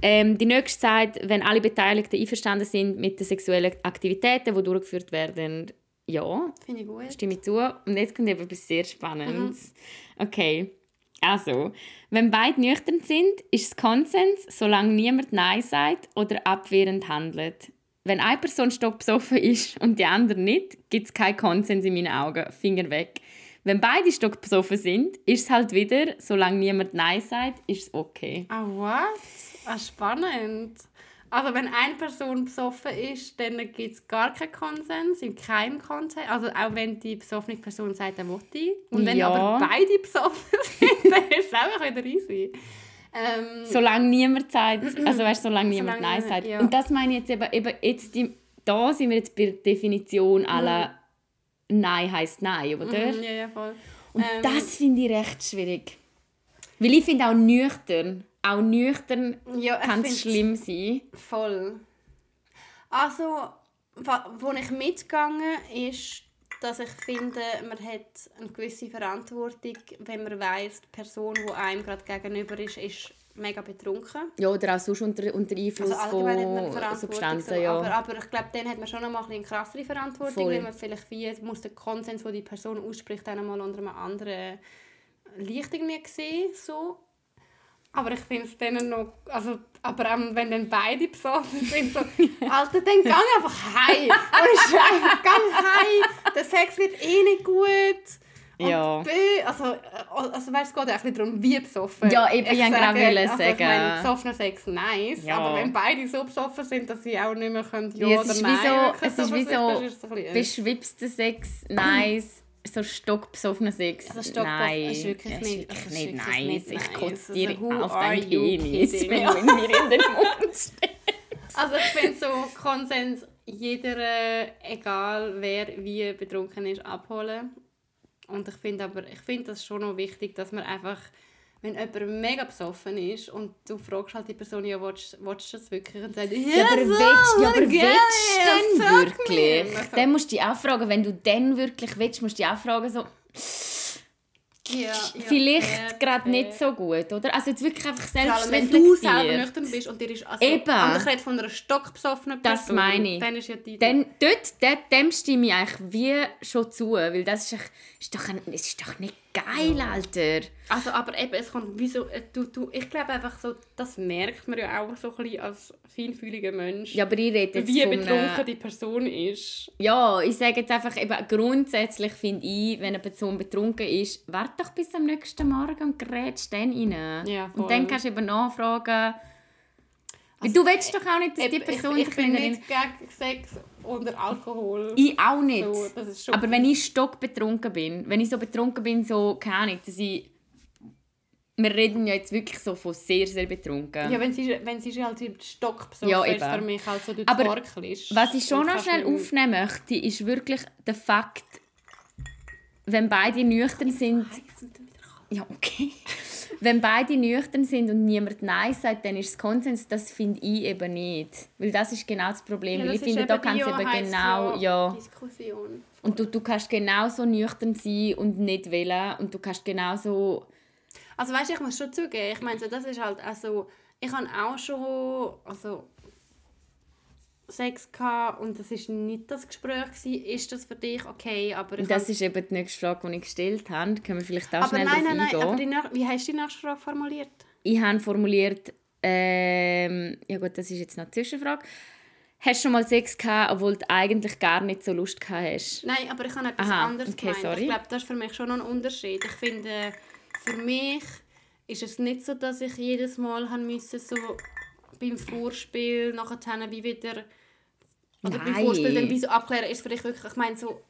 ähm, die nächste Zeit, wenn alle Beteiligten einverstanden sind mit den sexuellen Aktivitäten, die durchgeführt werden, ja, Finde ich gut. stimme ich zu. Und jetzt kommt eben etwas sehr Spannendes. Okay, also, wenn beide nüchtern sind, ist es Konsens, solange niemand Nein sagt oder abwehrend handelt. Wenn eine Person stockbesoffen ist und die andere nicht, gibt es keinen Konsens in meinen Augen. Finger weg. Wenn beide stockbesoffen sind, ist es halt wieder, solange niemand Nein sagt, ist es okay. Ah, what? Ah, spannend. Also wenn eine Person besoffen ist, dann gibt es gar keinen Konsens, in keinem Konsens. Also auch wenn die besoffene Person sagt, er will die. Und wenn Ja. aber beide besoffen sind, dann ist es einfach wieder easy. Ähm, Solange niemand sagt, also weißt, solange niemand Solange Nein sagt. ja. Und das meine ich jetzt eben, eben jetzt die, da sind wir jetzt bei der Definition aller Nein heißt Nein, oder? mhm, ja, ja, voll. Und Ähm, das finde ich recht schwierig. Weil ich finde auch nüchtern, auch nüchtern ja, kann es schlimm sein. Voll. Also, wo ich mitgegangen ist, dass ich finde, man hat eine gewisse Verantwortung, wenn man weiß, die Person, die einem gerade gegenüber ist, ist mega betrunken. Ja, oder auch sonst unter, unter Einfluss Also allgemein hat man von Verantwortung. Substanzen. so, ja. aber, aber ich glaube, dann hat man schon noch mal eine krassere Verantwortung, Voll. weil man vielleicht wie muss den Konsens, den die Person ausspricht, dann mal unter einem anderen Licht irgendwie sehen. So. Aber ich finde es dann noch, also, aber ähm, wenn dann beide besoffen sind, so, Alter, dann geh einfach heim. Und Scheiß, geh heim. Der Sex wird eh nicht gut. Und Ja. B, also, also weißt, es geht ja auch ein darum, wie besoffen. Ja, eben, ich wollte gerade sage, wollen also, Ich meine, sagen. besoffener Sex, nice. Ja. Aber wenn beide so besoffen sind, dass sie auch nicht mehr können, ja, Ja, es oder nein so- es ist wie so sind, das ist so äh, Beschwipster Sex, nice. So stockbesoffener Sex, Also Stockbesoffen nein. ist wirklich nicht- wirklich ist nicht wirklich nice. nicht Ich nice. kotze Also, dir who auf you Penis, wenn in mir in den Mund. Also ich finde so Konsens, jeder, äh, egal wer wie betrunken ist, abholen. Und ich finde aber, ich finde das schon noch wichtig, dass man einfach, wenn jemand mega besoffen ist und du fragst halt die Person, ja, willst, willst du das wirklich? Und sagt, Ja, aber so, willst, ja, aber willst du denn wirklich? Also, Dann musst du dich auch fragen, wenn du dann wirklich willst, musst du dich auch fragen, so, ja, ja, vielleicht fair, gerade fair. nicht so gut, oder? Also jetzt wirklich einfach selbst wenn du selber nüchtern bist und dir ist also, Eben. Und ich rede von einer stockbesoffenen Das Person. meine ich. Dann ist ja die... Dann, dort, dort, dem stimme ich eigentlich wie schon zu, weil das ist, ist, doch, ein, ist doch nicht geil, Alter. Also, aber eben, es kommt wie so, äh, du, du, ich glaube einfach so, das merkt man ja auch so ein bisschen als feinfühliger Mensch, Ja, aber ich rede jetzt wie von betrunken einer- die Person ist. Ja, ich sage jetzt einfach, eben, grundsätzlich finde ich, wenn eine Person betrunken ist, warte doch bis am nächsten Morgen und grätsch dann rein. Ja, voll. und dann kannst du eben nachfragen. Weil du willst doch auch nicht, dass die Person ich, ich bin nicht gegen Sex oder Alkohol. Ich auch nicht. So, ist Aber wenn ich stockbetrunken bin, wenn ich so betrunken bin, so, keine Ahnung, dass ich... Wir reden ja jetzt wirklich so von sehr, sehr betrunken. Ja, wenn sie, wenn sie halt im Stock besoffen Ja, ist, für mich halt so du Aber torkelst. Was ich schon noch schnell aufnehmen möchte, ist wirklich der Fakt, wenn beide nüchtern sind... Ja, okay. Wenn beide nüchtern sind und niemand Nein sagt, dann ist es Konsens. Das finde ich eben nicht. Weil das ist genau das Problem. Ja, das ich finde, da kann es eben genau... Ja. Diskussion. Und du, du kannst genauso nüchtern sein und nicht wählen. Und du kannst genauso... Also weißt du, ich muss schon zugeben, ich meine, so, das ist halt also ich habe auch schon also Sex gehabt und das ist nicht das Gespräch gewesen. Ist das für dich okay? Aber Das ist eben die nächste Frage, die ich gestellt habe. Können wir vielleicht auch aber schnell nein, nein, nein. Aber die wie hast du die nächste Frage formuliert? Ich habe formuliert... Ähm, ja gut, das ist jetzt noch eine Zwischenfrage. Hast du schon mal Sex gehabt, obwohl du eigentlich gar nicht so Lust gehabt hast? Nein, aber ich habe etwas Aha, anderes okay, gemeint. sorry. Ich glaube, das ist für mich schon noch ein Unterschied. Ich finde, für mich ist es nicht so, dass ich jedes Mal haben müssen, so beim Vorspiel nachher wie wieder oder beim Nein. Vorspiel dann wie so abklären, ist für dich wirklich, ich meine so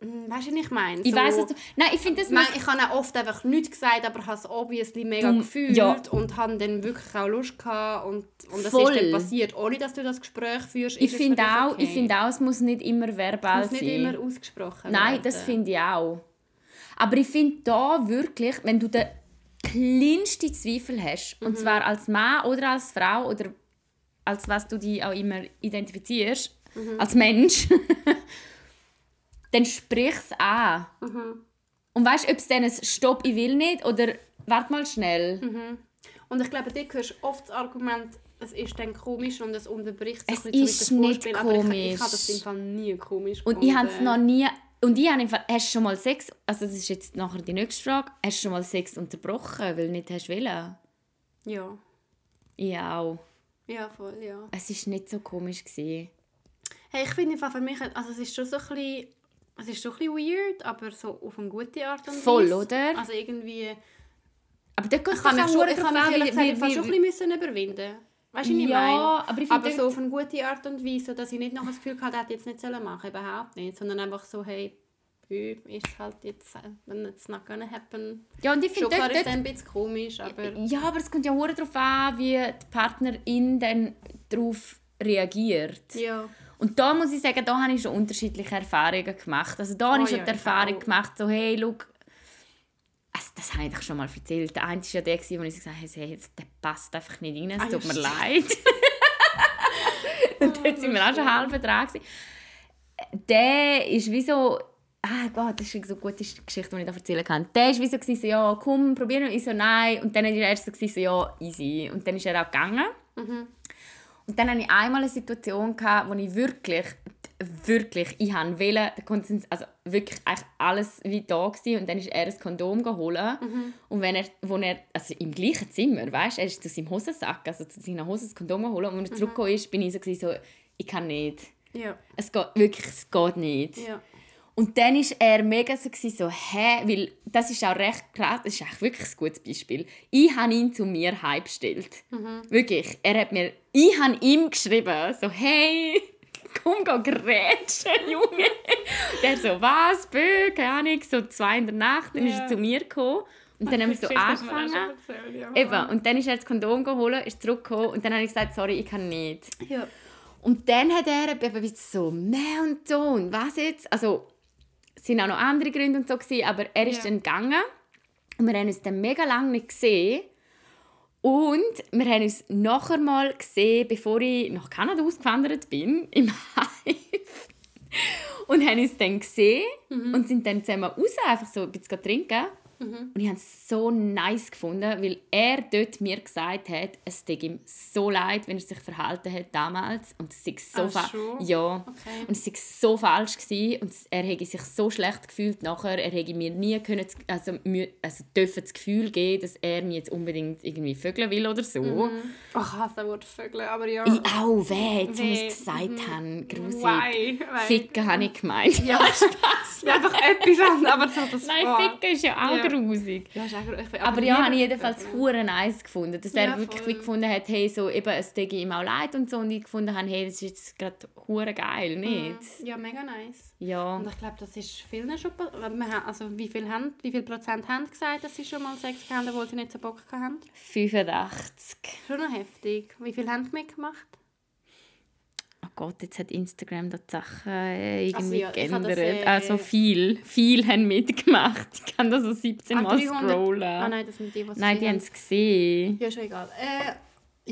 Hm, Weißt du, was ich meine? Ich so, weiss es. Nein, ich finde das ich, muss- ich habe auch oft einfach nichts gesagt, aber habe es obviously mega Du- gefühlt ja. und habe dann wirklich auch Lust gehabt und, und das Voll. ist dann passiert, ohne dass du das Gespräch führst. Ich finde auch, okay. ich finde auch, es muss nicht immer verbal es muss sein. nicht immer ausgesprochen Nein, werden. das finde ich auch. Aber ich finde da wirklich, wenn du den kleinsten Zweifel hast, Mhm. und zwar als Mann oder als Frau oder als was du dich auch immer identifizierst, Mhm. als Mensch, dann sprich es an. Mhm. Und weißt du, ob es dann ein Stopp, ich will nicht oder warte mal schnell. Mhm. Und ich glaube, du hörst oft das Argument, es ist dann komisch und es unterbricht Es ein bisschen ist so nicht Vorspiel. Aber ich, komisch. ich habe das im Fall nie komisch Und ich habe es gefunden. noch nie. Und ich habe Fall, hast du schon mal Sex, also das ist jetzt nachher die nächste Frage, hast du schon mal Sex unterbrochen, weil du nicht hast wollen? Ja, Ich auch. ja, voll, ja. Es war nicht so komisch. Gewesen. Hey, ich finde Fall für mich, also es ist schon so ein bisschen, es ist schon ein bisschen weird, aber so auf eine gute Art und Weise. Voll, oder? Also irgendwie, Aber dort geht ich habe doch mich schon, ich habe mich ehrlich gesagt schon ein bisschen überwinden Weißt du, was ich Ja, meine? aber ich finde aber so auf eine gute Art und Weise, dass ich nicht noch das Gefühl hatte, hätte jetzt nicht sollen machen überhaupt nicht, sondern einfach so, hey, ist halt jetzt, äh, wenn it's not gonna happen. Ja, und ich finde dort, ist ein bisschen komisch, aber... Ja, aber es kommt ja auch darauf an, wie die Partnerin dann darauf reagiert. Ja. Und da muss ich sagen, da habe ich schon unterschiedliche Erfahrungen gemacht. Also da habe Oh ich schon ja, die Erfahrung gemacht, so hey, schau, also, das habe ich doch schon mal erzählt. Der eine war ja der, wo ich gesagt habe, hey, der passt einfach nicht rein, es Ah, tut mir leid. Und dort sind wir auch schon halb dran. gewesen. Der ist wie so... Ah Gott, das ist so eine gute Geschichte, die ich da erzählen kann. Der war wie so, gewesen, so ja, komm, probieren wir. Ich so, nein. Und dann war er erst so, gewesen, so, ja, easy. Und dann ist er auch gegangen. Und dann hatte ich einmal eine Situation, gehabt, wo ich wirklich, wirklich, ich habe wollen, der Konsens, also wirklich eigentlich alles wie da war. Und dann ist er ein Kondom geholt. Und wenn er, wo er, also im gleichen Zimmer, weißt, er ist zu seinem Hosensack, also zu seiner Hose ein Kondom geholt. Und als er zurückgekommen ist, bin ich so, gewesen, so ich kann nicht. Ja. Es geht wirklich, es geht nicht. Ja. Und dann war er mega so, gewesen, so hä, weil das ist auch recht krass, das ist eigentlich wirklich ein gutes Beispiel. Ich habe ihn zu mir heimgestellt. Wirklich. Er hat mir, ich habe ihm geschrieben, so hey, komm geh grätschen, Junge. Der so, was, bö, keine Ahnung, so zwei in der Nacht, dann ist Ja. er zu mir gekommen. Und dann haben wir so angefangen. Eben, und dann ist er das Kondom geholt, ist zurückgekommen und dann habe ich gesagt, sorry, ich kann nicht. Ja. Und dann hat er eben so, mehr und und was jetzt? Also, es waren auch noch andere Gründe und so, gewesen, aber er ist Ja. dann gegangen. Und wir haben uns dann mega lange nicht gesehen. Und wir haben uns nachher mal gesehen, bevor ich nach Kanada ausgewandert bin, im Hive. Und haben uns dann gesehen und sind dann zusammen raus, einfach so ein bisschen trinken. Und ich habe es so nice gefunden, weil er dort mir gesagt hat, es tut ihm so leid, wenn er sich verhalten hat damals. Und es war so Ah? Ja. Okay. Und es war so falsch. Gewesen. Und er hätte sich so schlecht gefühlt nachher. Er hätte mir nie können, also, also dürfen das Gefühl geben, dass er mich jetzt unbedingt irgendwie vögeln will oder so. Ach, ich hasse das Wort Vögel, aber ja. Ich auch, weh, jetzt, wo wir Weh, es gesagt haben. Grusig. Why? Why? Ficken habe ich gemeint. Ja, Spaß. Ja, einfach etwas anderes, aber so das Nein. Ficken ist ja auch Ja. Grusig. Ja, ist auch, ich bin, Aber ja, habe ich jedenfalls hure nice gefunden, dass er Ja, wirklich voll. wie gefunden hat, hey, so eben, es tut ihm auch leid und so, und ich gefunden habe, hey, das ist jetzt gerade hure geil, nicht? Ja, mega nice. Ja. Und ich glaube, das ist vielen schon haben- Also wie viel, haben, wie viel Prozent haben gesagt, dass sie schon mal Sex hatten, obwohl sie nicht so Bock hatten? 85. Schon noch heftig. Wie viel haben mitgemacht? Oh Gott, jetzt hat Instagram da die Sachen äh, irgendwie Also ja, ich habe das, geändert. äh, also viel, viel haben mitgemacht. Ich kann da so 17 Ah, Mal 300 scrollen. Ah nein, das sind die, was Nein, die haben es gesehen. Ja, schon egal. Äh,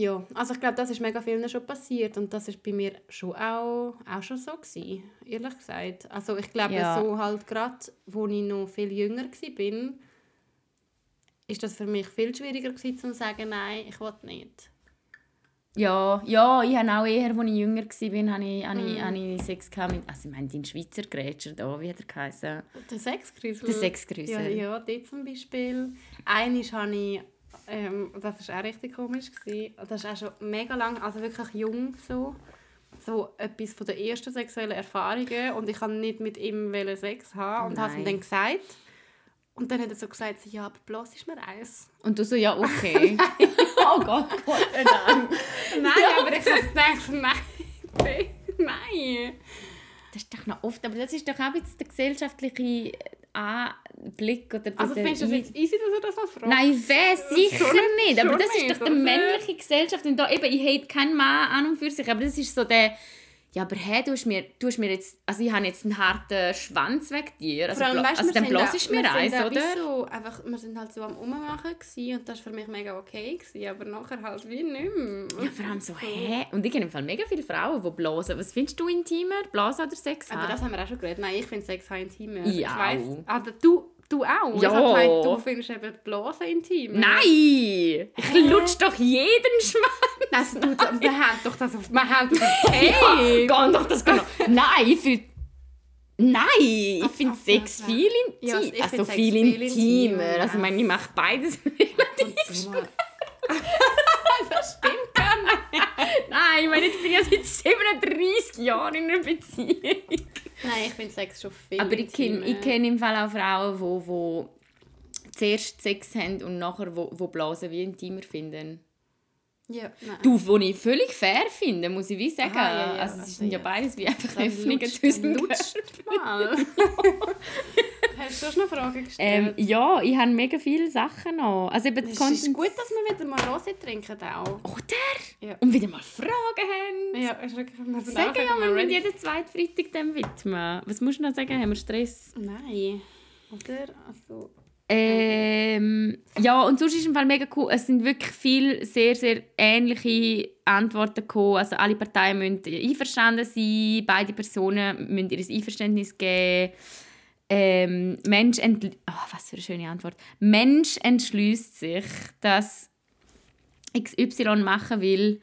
ja, also ich glaube, das ist mega vielen schon passiert und das ist bei mir schon auch, auch schon so gewesen, ehrlich gesagt. Also ich glaube, Ja. so halt gerade, wo ich noch viel jünger war, bin, ist das für mich viel schwieriger gewesen, zu sagen, nein, ich will nicht. Ja, ja, ich habe auch eher, als ich jünger war, habe ich, habe Mhm. ich, habe ich Sex gehabt mit, also ich meine, dein Schweizer Grätscher da, wie hat er geheißen? Der Sexgrüssel. Der Sexgrüssel. Ja, ja, dort zum Beispiel. Eines habe ich, ähm, das war auch richtig komisch, gewesen. das ist auch schon mega lang, also wirklich jung so, so etwas von den ersten sexuellen Erfahrungen und ich wollte nicht mit ihm Sex haben und habe es ihm dann gesagt. Und dann hat er so gesagt, ja, aber bloß ist mir eins. Und du so, ja, okay. oh Gott, Gott sei Dank. Nein, aber ich gedacht, nein, nein. Das ist doch noch oft, aber das ist doch auch jetzt der gesellschaftliche Anblick oder Also findest du das jetzt easy, dass er das noch fragt? Nein, wer sicher Schon nicht-. Aber das ist doch die männliche Gesellschaft. Und da, eben, ich hate keinen Mann an und für sich, aber das ist so der... Ja, aber hey, du hast mir, du hast mir jetzt... Also ich habe jetzt einen harten Schwanz weg dir. Also, Vor allem, weißt, also dann ist mir eins, oder? So, einfach, wir sind halt so am Ummachen und das war für mich mega okay, gewesen, aber nachher halt wie nicht mehr. Ja, vor allem so, hä? Und ich kenne im Fall mega viele Frauen, die blasen. Was findest du intimer? Blasen oder Sex Aber haben? das haben wir auch schon geredet. Nein, ich finde Sex haben intimer. Ja. Ich weiss, also, du, du auch? Ja. Ich habe gemeint, du findest eben Blasen intim. Nein! Ich lutsch doch jeden Schwanz! Also, du, wir haben doch das auf... Wir haben das auf Tape. Geh doch das genau. Nein, ich finde... Nein, ich finde ach, Sex ja. viel intim. Ja, also Sex viel intimer. intimer, Also ich meine, ich mache beides. So mal- das stimmt gar nicht. Nein, ich meine, jetzt bin ich ja seit 37 Jahren in einer Beziehung. Nein, ich finde Sex schon viel Aber ich kenne ich kenn im Fall auch Frauen, die wo, wo zuerst Sex haben und nachher wo, wo Blasen wie intimer finden. Ja, nein. Du, wo ich völlig fair finde, muss ich wie sagen. Aha, ja, ja, also es also sind ja ja. beides wie einfach Öffnungen zwischen dann lutscht mal. Hast du schon noch Fragen ähm, gestellt? Ja, ich habe mega viele Sachen noch. Also eben es ist gut, dass wir wieder mal Rosé trinken auch. Oder? Ja. Und wieder mal Fragen haben. Ja, ist wirklich... Wir sind Sagen wir mal ready. jeden zweiten Freitag dem widmen. Was musst du noch sagen? Haben wir Stress? Nein. Oder? Also... Ähm, ja, und sonst ist im Fall mega cool. Es sind wirklich viele sehr, sehr ähnliche Antworten gekommen. Also alle Parteien müssen einverstanden sein, beide Personen müssen ihr Einverständnis geben. Ähm, Mensch entl oh, was für eine schöne Antwort. Mensch entschließt sich, dass XY machen will,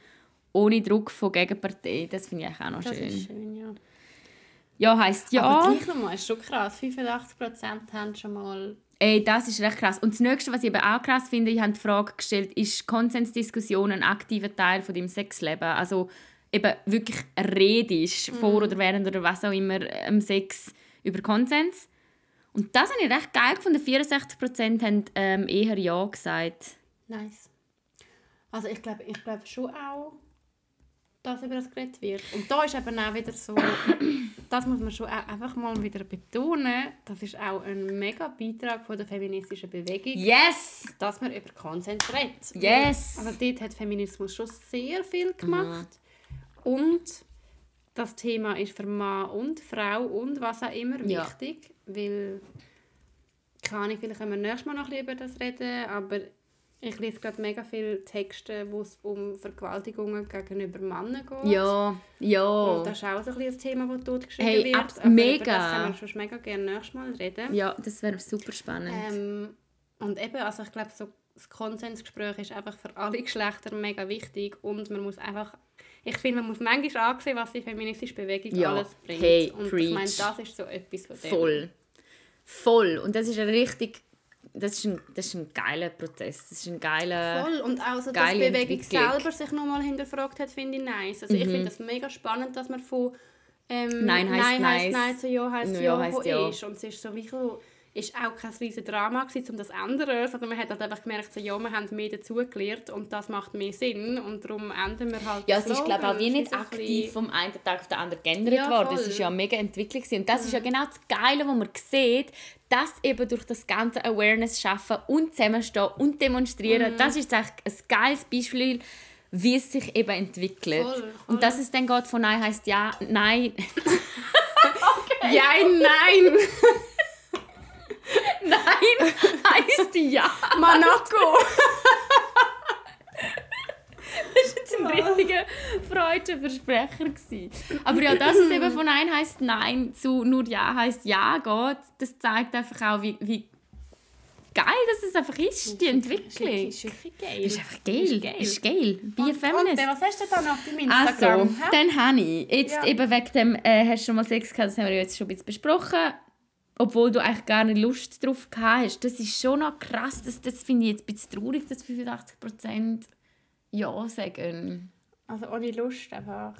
ohne Druck von Gegenpartei. Das finde ich auch noch Das schön. ist schön, ja. Ja, heisst ja. Aber gleich nochmal, ist schon krass. 85% haben schon mal... Ey, das ist recht krass. Und das Nächste, was ich eben auch krass finde, ich habe die Frage gestellt, ist Konsensdiskussion ein aktiver Teil von deinem Sexleben? Also eben wirklich redest, vor oder während oder was auch immer am Sex über Konsens. Und das habe ich recht geil gefunden. 64% haben ähm, eher Ja gesagt. Nice. Also ich glaube ich glaub schon auch, dass über das geredet wird. Und da ist eben auch wieder so, das muss man schon einfach mal wieder betonen, das ist auch ein mega Beitrag von der feministischen Bewegung, Yes! dass man über Konsens redet. Yes! Also dort hat Feminismus schon sehr viel gemacht. Und das Thema ist für Mann und Frau und was auch immer Ja. wichtig, weil keine Ahnung, vielleicht können wir nächstes Mal noch ein bisschen über das reden, aber ich lese gerade mega viele Texte, wo es um Vergewaltigungen gegenüber Männern geht. Ja, ja. Und das ist auch so ein, ein Thema, das dort geschrieben Hey, wird. abs- aber mega. Über das können wir schon mega gerne nächstes Mal reden. Ja, das wäre super spannend. Ähm, und eben, also ich glaube, so das Konsensgespräch ist einfach für alle Geschlechter mega wichtig und man muss einfach, ich finde, man muss manchmal ansehen, was die feministische Bewegung Ja, alles bringt. hey, und preach. ich meine, das ist so etwas von dem. Voll. Voll. Und das ist ein richtig... Das ist ein, das ist ein geiler Prozess. Das ist ein geiler... Voll. Und auch so, dass die Bewegung selber sich nochmal hinterfragt hat, finde ich nice. Also ich finde das mega spannend, dass man von ähm, Nein heisst heisst nice. Nein zu Ja heisst Ja Ja, heisst wo ja. ist. Und es ist so wie so, ist auch kein riesen Drama gewesen, um das zu ändern, sondern man hat halt einfach gemerkt, so, ja, wir haben mehr dazugelernt und das macht mehr Sinn und darum ändern wir halt Ja, es den ist glaube auch wie nicht so aktiv vom einen Tag auf den anderen geändert Ja, worden. Es ist ja eine mega Entwicklung gewesen. und das ist ja genau das Geile, wo man sieht, dass eben durch das ganze Awareness schaffen und zusammenstehen und demonstrieren, Mhm. das ist eigentlich ein geiles Beispiel, wie es sich eben entwickelt. Voll, voll. Und dass es dann geht von Nein heißt ja, Nein, Ja, nein! Nein heißt ja. Monaco! Das war jetzt ein richtiger freudscher Versprecher. gewesen. Aber ja, dass es eben von Nein heißt Nein zu nur Ja heißt Ja geht, das zeigt einfach auch, wie, wie geil das es einfach ist, die Entwicklung. Ist wirklich geil. Das ist einfach geil. Das ist geil. Be a Und, und feminist. was hast du dann auf dem Also, Instagram? hä? dann habe ich, jetzt eben wegen dem, äh, hast du schon mal Sex gehabt, das haben wir jetzt schon ein bisschen besprochen, obwohl du eigentlich gar nicht Lust drauf gehabt hast. Das ist schon noch krass, das, das finde ich jetzt ein bisschen traurig, dass 85% Ja sagen. Also ohne Lust einfach.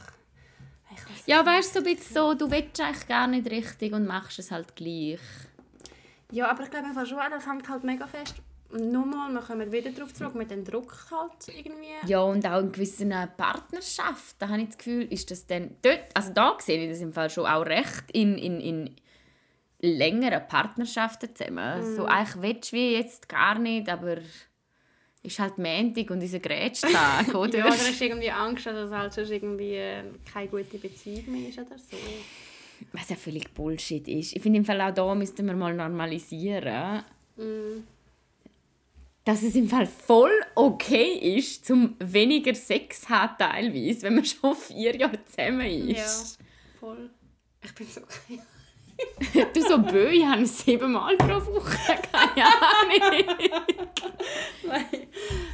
Ja, weißt du, so ein bisschen so, du willst eigentlich gar nicht richtig und machst es halt gleich. Ja, aber ich glaube einfach schon, das hängt halt mega fest. Und Nochmal, wir kommen wieder darauf zurück, mit dem Druck halt irgendwie. Ja, und auch in gewissen Partnerschaft, da habe ich das Gefühl, ist das dann dort, also da sehe ich das im Fall schon auch recht in, in, in längeren Partnerschaften zusammen. So, eigentlich willst du wie jetzt gar nicht, aber ist halt Montag und unser Grätschtag, oder? Ja, oder hast du irgendwie Angst, dass es halt sonst irgendwie äh, keine gute Beziehung mehr ist oder so? Was ja völlig Bullshit ist. Ich finde im Fall auch da müssten wir mal normalisieren, Mm. dass es im Fall voll okay ist, zum weniger Sex haben teilweise, wenn man schon vier Jahre zusammen Ja, ist. voll. Ich bin so. Du so bö, ich habe siebenmal pro Woche. Keine Ahnung. Nein,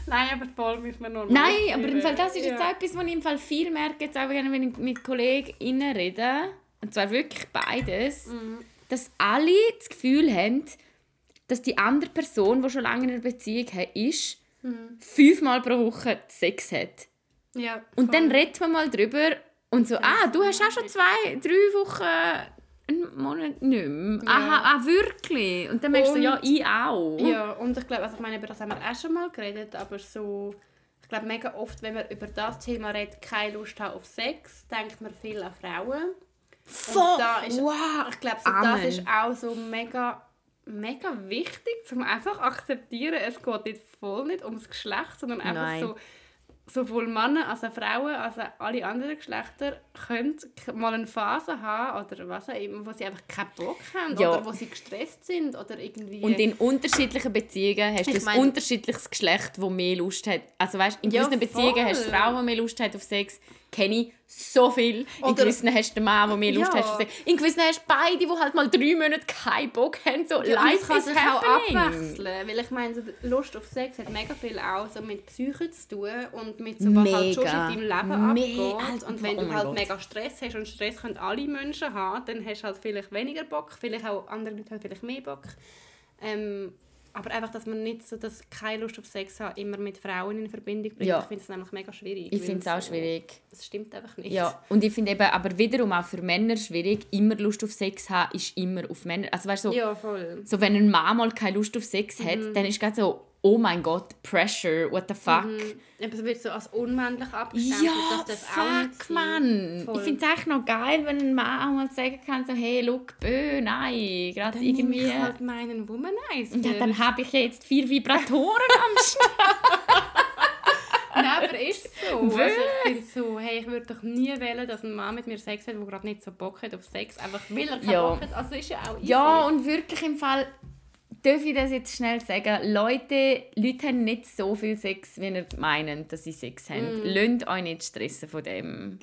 Nein, aber voll müssen wir normal Nein, aber im Fall, das ist ja. jetzt auch etwas, was ich im Fall viel merke, jetzt auch wenn ich mit KollegInnen rede, und zwar wirklich beides, dass alle das Gefühl haben, dass die andere Person, die schon lange in einer Beziehung ist, fünfmal pro Woche Sex hat. Ja, Und voll. dann redet man mal drüber und so, ah, du hast auch schon zwei, drei Wochen, einen Monat nicht mehr. Aha, ah, wirklich? Und dann merkst du ja, ich auch. Ja, und ich glaube, also ich meine, über das haben wir auch schon mal geredet, aber so, ich glaube, mega oft, wenn wir über das Thema reden, keine Lust haben auf Sex, denkt man viel an Frauen. Voll. da ist- wow. Ich glaube, so, das ist auch so mega, mega wichtig, um einfach akzeptieren, es geht nicht voll nicht ums Geschlecht, sondern einfach Nein. so, sowohl Männer als auch Frauen, als auch alle anderen Geschlechter können mal eine Phase haben, oder was auch immer, wo sie einfach keinen Bock haben, Ja. oder wo sie gestresst sind, oder irgendwie... Und in unterschiedlichen Beziehungen hast du ein unterschiedliches Geschlecht, das mehr Lust hat. Also weißt, in Ja, gewissen Beziehungen hast du. Frauen, die mehr Lust haben auf Sex. Kenne ich so viel. In Oder- gewissen hast du den Mann, der mehr Lust Ja. Sex. In gewissen hast du beide, die halt mal drei Monate keinen Bock haben. So, Ja, life kann is sich auch happening. abwechseln, weil ich meine, so Lust auf Sex hat mega viel auch so mit Psyche zu tun und mit so, was halt schon in Mega. deinem Leben Me- abgeht. Und wenn oh du halt Gott. mega Stress hast und Stress können alle Menschen haben, dann hast du halt vielleicht weniger Bock, vielleicht auch andere Leute haben vielleicht mehr Bock. Ähm, aber einfach, dass man nicht so, dass keine Lust auf Sex hat, immer mit Frauen in Verbindung bringt. Ja. Ich finde es nämlich mega schwierig. Ich finde es auch schwierig. Das stimmt einfach nicht. Ja, und ich finde eben, aber wiederum auch für Männer schwierig, immer Lust auf Sex haben, ist immer auf Männer. Also weißt du, so, ja voll. so wenn ein Mann mal keine Lust auf Sex hat, Mhm. dann ist es so, oh mein Gott, Pressure, what the fuck. Mhm. Aber es wird so als unmännlich abgestempelt, Ja, dass das fuck. Mann. Voll. Ich finde es eigentlich noch geil, wenn ein Mann auch mal sagen kann, so, hey, look, bö, nein, gerade Dann irgendwie irgendwie... halt meinen Womanizer. Ja, dann habe ich jetzt vier Vibratoren am Start. Nein, aber ist so. Also ich finde so, hey, ich würde doch nie wählen, dass ein Mann mit mir Sex hat, der gerade nicht so Bock hat auf Sex, einfach weil er keinen Ja. Bock hat. Also ist ja auch easy. Ja, und wirklich im Fall, darf ich das jetzt schnell sagen? Leute, Leute haben nicht so viel Sex, wie ihr meinen, dass sie Sex haben. Mm. Lasst euch nicht stressen von dem.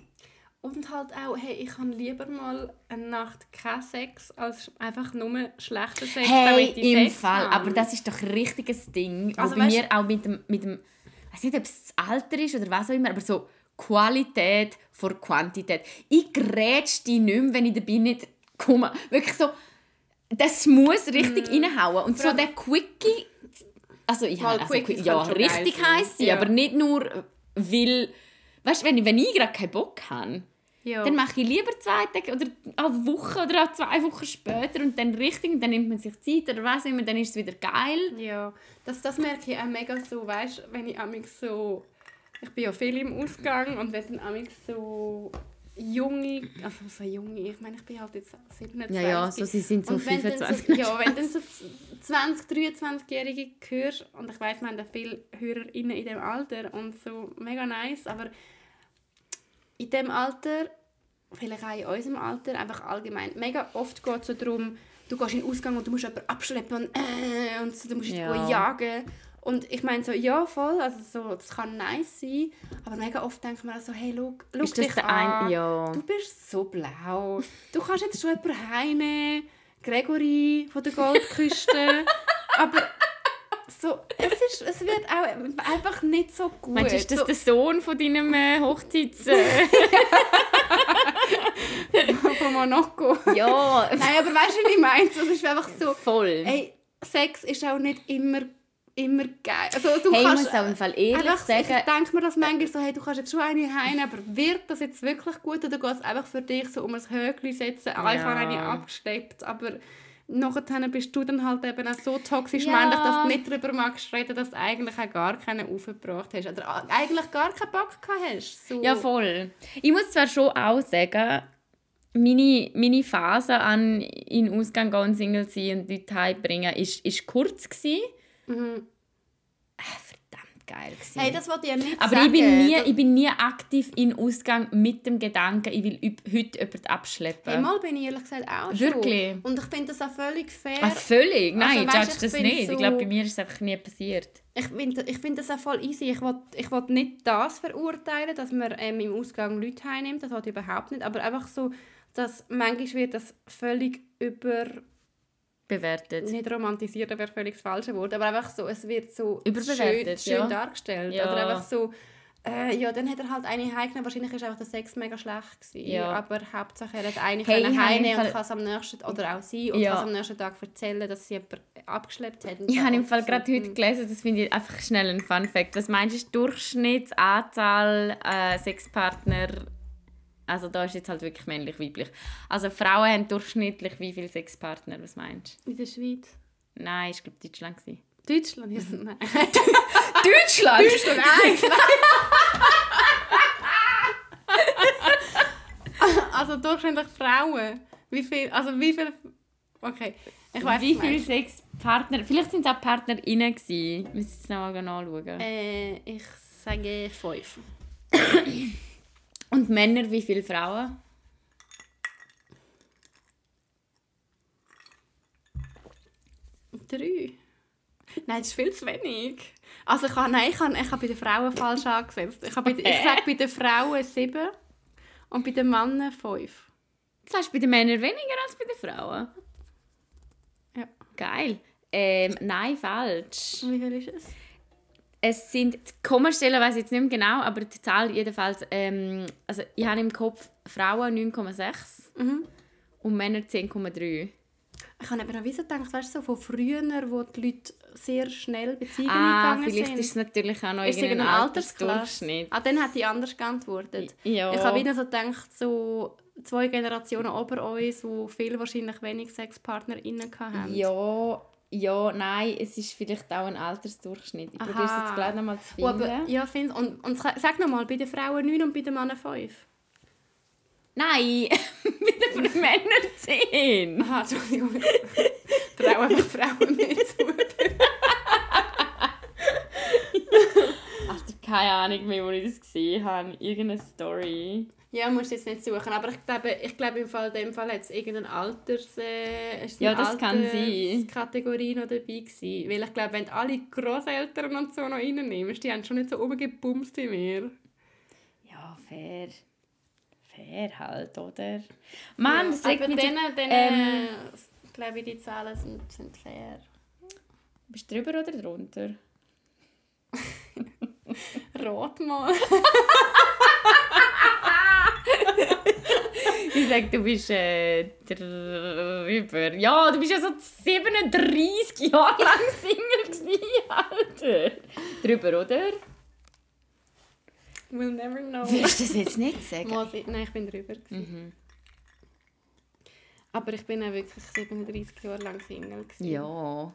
Und halt auch, hey, ich habe lieber mal eine Nacht keinen Sex, als einfach nur schlechten Sex, Hey, im Sex Fall. habe. Aber das ist doch ein richtiges Ding. Also, Also bei weißt- mir auch mit dem, mit dem ich weiß nicht, ob es das Alter ist oder was auch immer, aber so Qualität vor Quantität. Ich grätsch die nicht mehr, wenn ich dabei nicht komme. Wirklich so, das muss richtig reinhauen. Und so allem- der Quickie, also ich habe also, Quickies ja, richtig heiß sein, Ja. aber nicht nur, weil, weißt du, wenn, ich- wenn ich gerade keinen Bock habe, ja. dann mache ich lieber zwei Tage oder eine Woche oder auch zwei Wochen später und dann richtig, und dann nimmt man sich Zeit oder was immer, dann ist es wieder geil. Ja, das, das merke ich auch mega so, weißt wenn ich amix so, ich bin ja viel im Ausgang und wenn dann amix so junge, also so junge, ich meine, ich bin halt jetzt 27. Ja, ja, so, sie sind so und wenn dann 25. so, ja, wenn dann so 20, 23-Jährige hörst, und ich weiss, wir haben da viele HörerInnen in diesem Alter und so mega nice, aber in diesem Alter, vielleicht auch in unserem Alter, einfach allgemein, mega oft geht es so darum, du gehst in den Ausgang und du musst jemanden abschleppen und, äh, und so, du musst Ja. jagen. Und ich meine so, ja voll, also so, das kann nice sein, aber mega oft denkt man so, hey, schau, schau Ist dich an. ein... Ja. Du bist so blau. Du kannst jetzt schon jemanden heimnehmen. Gregory von der Goldküste. Aber so, es, ist, es wird auch einfach nicht so gut. Meinst du, ist das so, der Sohn von deinem äh, Hochzeits... Äh? von Monaco? ja, Nein, aber weißt du, wie ich meine? Es ist einfach so, voll. ey, Sex ist auch nicht immer, immer geil. Also, du hey, ich kannst muss auch im Fall ehrlich einfach, sagen... ich denke mir das manchmal so, hey, du kannst jetzt schon eine heim, aber wird das jetzt wirklich gut oder geht es einfach für dich so um ein Höckli setzen? Ah, ich Ja. habe eine abgesteppt, aber nachher bist du dann halt eben auch so toxisch Ja. männlich, dass du nicht darüber magst reden, dass du eigentlich auch gar keinen aufgebracht hast oder eigentlich gar keinen Bock gehabt hast. So. Ja, voll. Ich muss zwar schon auch sagen, meine, meine Phase an in Ausgang gehen, Single sein und Leute heimbringen, ist, ist kurz gewesen. Mhm. Äh, verdammt geil gewesen. Hey, das wollte ich ja nicht Aber sagen. ich bin, nie, ich bin nie aktiv in Ausgang mit dem Gedanken, ich will heute jemanden abschleppen. Hey, mal bin ich ehrlich gesagt auch Wirklich? schon. Und ich finde das auch völlig fair. Ah, völlig? Nein, Also, judge ich das nicht. so- Ich glaube, bei mir ist es einfach nie passiert. Ich finde ich find das auch voll easy. Ich will, ich will nicht das verurteilen, dass man ähm, im Ausgang Leute heimnimmt. Das will ich überhaupt nicht. Aber einfach so, dass manchmal wird das völlig über... Bewertet. Nicht romantisiert, wäre völlig das falsche Wort. Aber einfach so, es wird so schön, schön ja. dargestellt. Ja. Oder einfach so... Äh, ja, dann hat er halt eine heimgenommen. Wahrscheinlich war einfach der Sex mega schlecht. Gewesen. Ja. Aber Hauptsache, er hat eine Hey, heimnehmen und kann es am nächsten... Oder auch sie. Und Ja. kann am nächsten Tag erzählen, dass sie jemanden abgeschleppt hat. Ich habe im Fall gerade heute mm. gelesen, das finde ich einfach schnell ein Fun Fact. Was meinst du, Durchschnittsanzahl äh, Sexpartner? Also da ist jetzt halt wirklich männlich-weiblich. Also Frauen haben durchschnittlich wie viele Sexpartner? Was meinst In der Schweiz. du? Nein, ich glaube Deutschland. gewesen. Deutschland? Ja, nein. Deutschland? Deutschland eins. also durchschnittlich Frauen. Wie viel? Also wie viel? Okay. Ich weiß wie viele Sexpartner? Vielleicht sind es auch PartnerInnen gewesen. Wir müssen es nochmal anschauen. Äh, ich sage fünf. Und Männer, wie viele Frauen? Drei. Nein, das ist viel zu wenig. Also ich habe, nein, ich habe, ich habe bei den Frauen falsch angesetzt. Ich, habe bei, ich sage bei den Frauen sieben und bei den Männern fünf. Das heißt bei den Männern weniger als bei den Frauen. Ja. Geil. Ähm, nein, falsch. Wie viel ist es? Es sind, die Kommastellen weiß ich jetzt nicht mehr genau, aber die Zahl jedenfalls, ähm, also ich habe im Kopf Frauen 9,6 Mhm. und Männer 10,3. Ich habe eben noch wieso gedacht, weißt du, so von früher, wo die Leute sehr schnell Beziehungen Ah, eingegangen vielleicht sind. ist es natürlich auch noch Ist irgendein? Altersdurchschnitt. Ah, dann hätte ich anders geantwortet. Ja. Ich habe wieder so gedacht, so zwei Generationen über uns, wo viele wahrscheinlich wenig SexpartnerInnen hatten. Ja, ja, nein, es ist vielleicht auch ein Altersdurchschnitt. Ich probiere es jetzt gleich nochmal zu Oh, finden. aber, ja, find, und, und sag nochmal, bei den Frauen 9 und bei den Männern 5. Nein, mit den Männern 10. Aha, Entschuldigung. Trau einfach Frauen mehr zu. Alter, keine Ahnung mehr, wo ich das gesehen habe. Irgendeine Story. Ja, musst du jetzt nicht suchen, aber ich glaube, ich glaube im Fall, in dem Fall hat es irgendeine Alters, äh, ist Ja, das kann sein. Kategorie noch dabei gewesen. Weil ich glaube, wenn du alle Großeltern und so noch reinnimmst, die haben schon nicht so oben gebumst wie wir. Ja, fair. Fair halt, oder? Mann, das regt aber so- denen, denen ähm, glaube ich, die Zahlen sind, sind fair. Bist du drüber oder drunter? Rot mal. Ich sag, du bist äh, drüber. Ja, du bist ja so 37 Jahre lang Single gewesen, Alter. Drüber, oder? We'll never know. Willst du das jetzt nicht sagen? Nein, ich bin drüber. Mhm. Aber ich bin auch wirklich 37 Jahre lang Single. gewesen. Ja.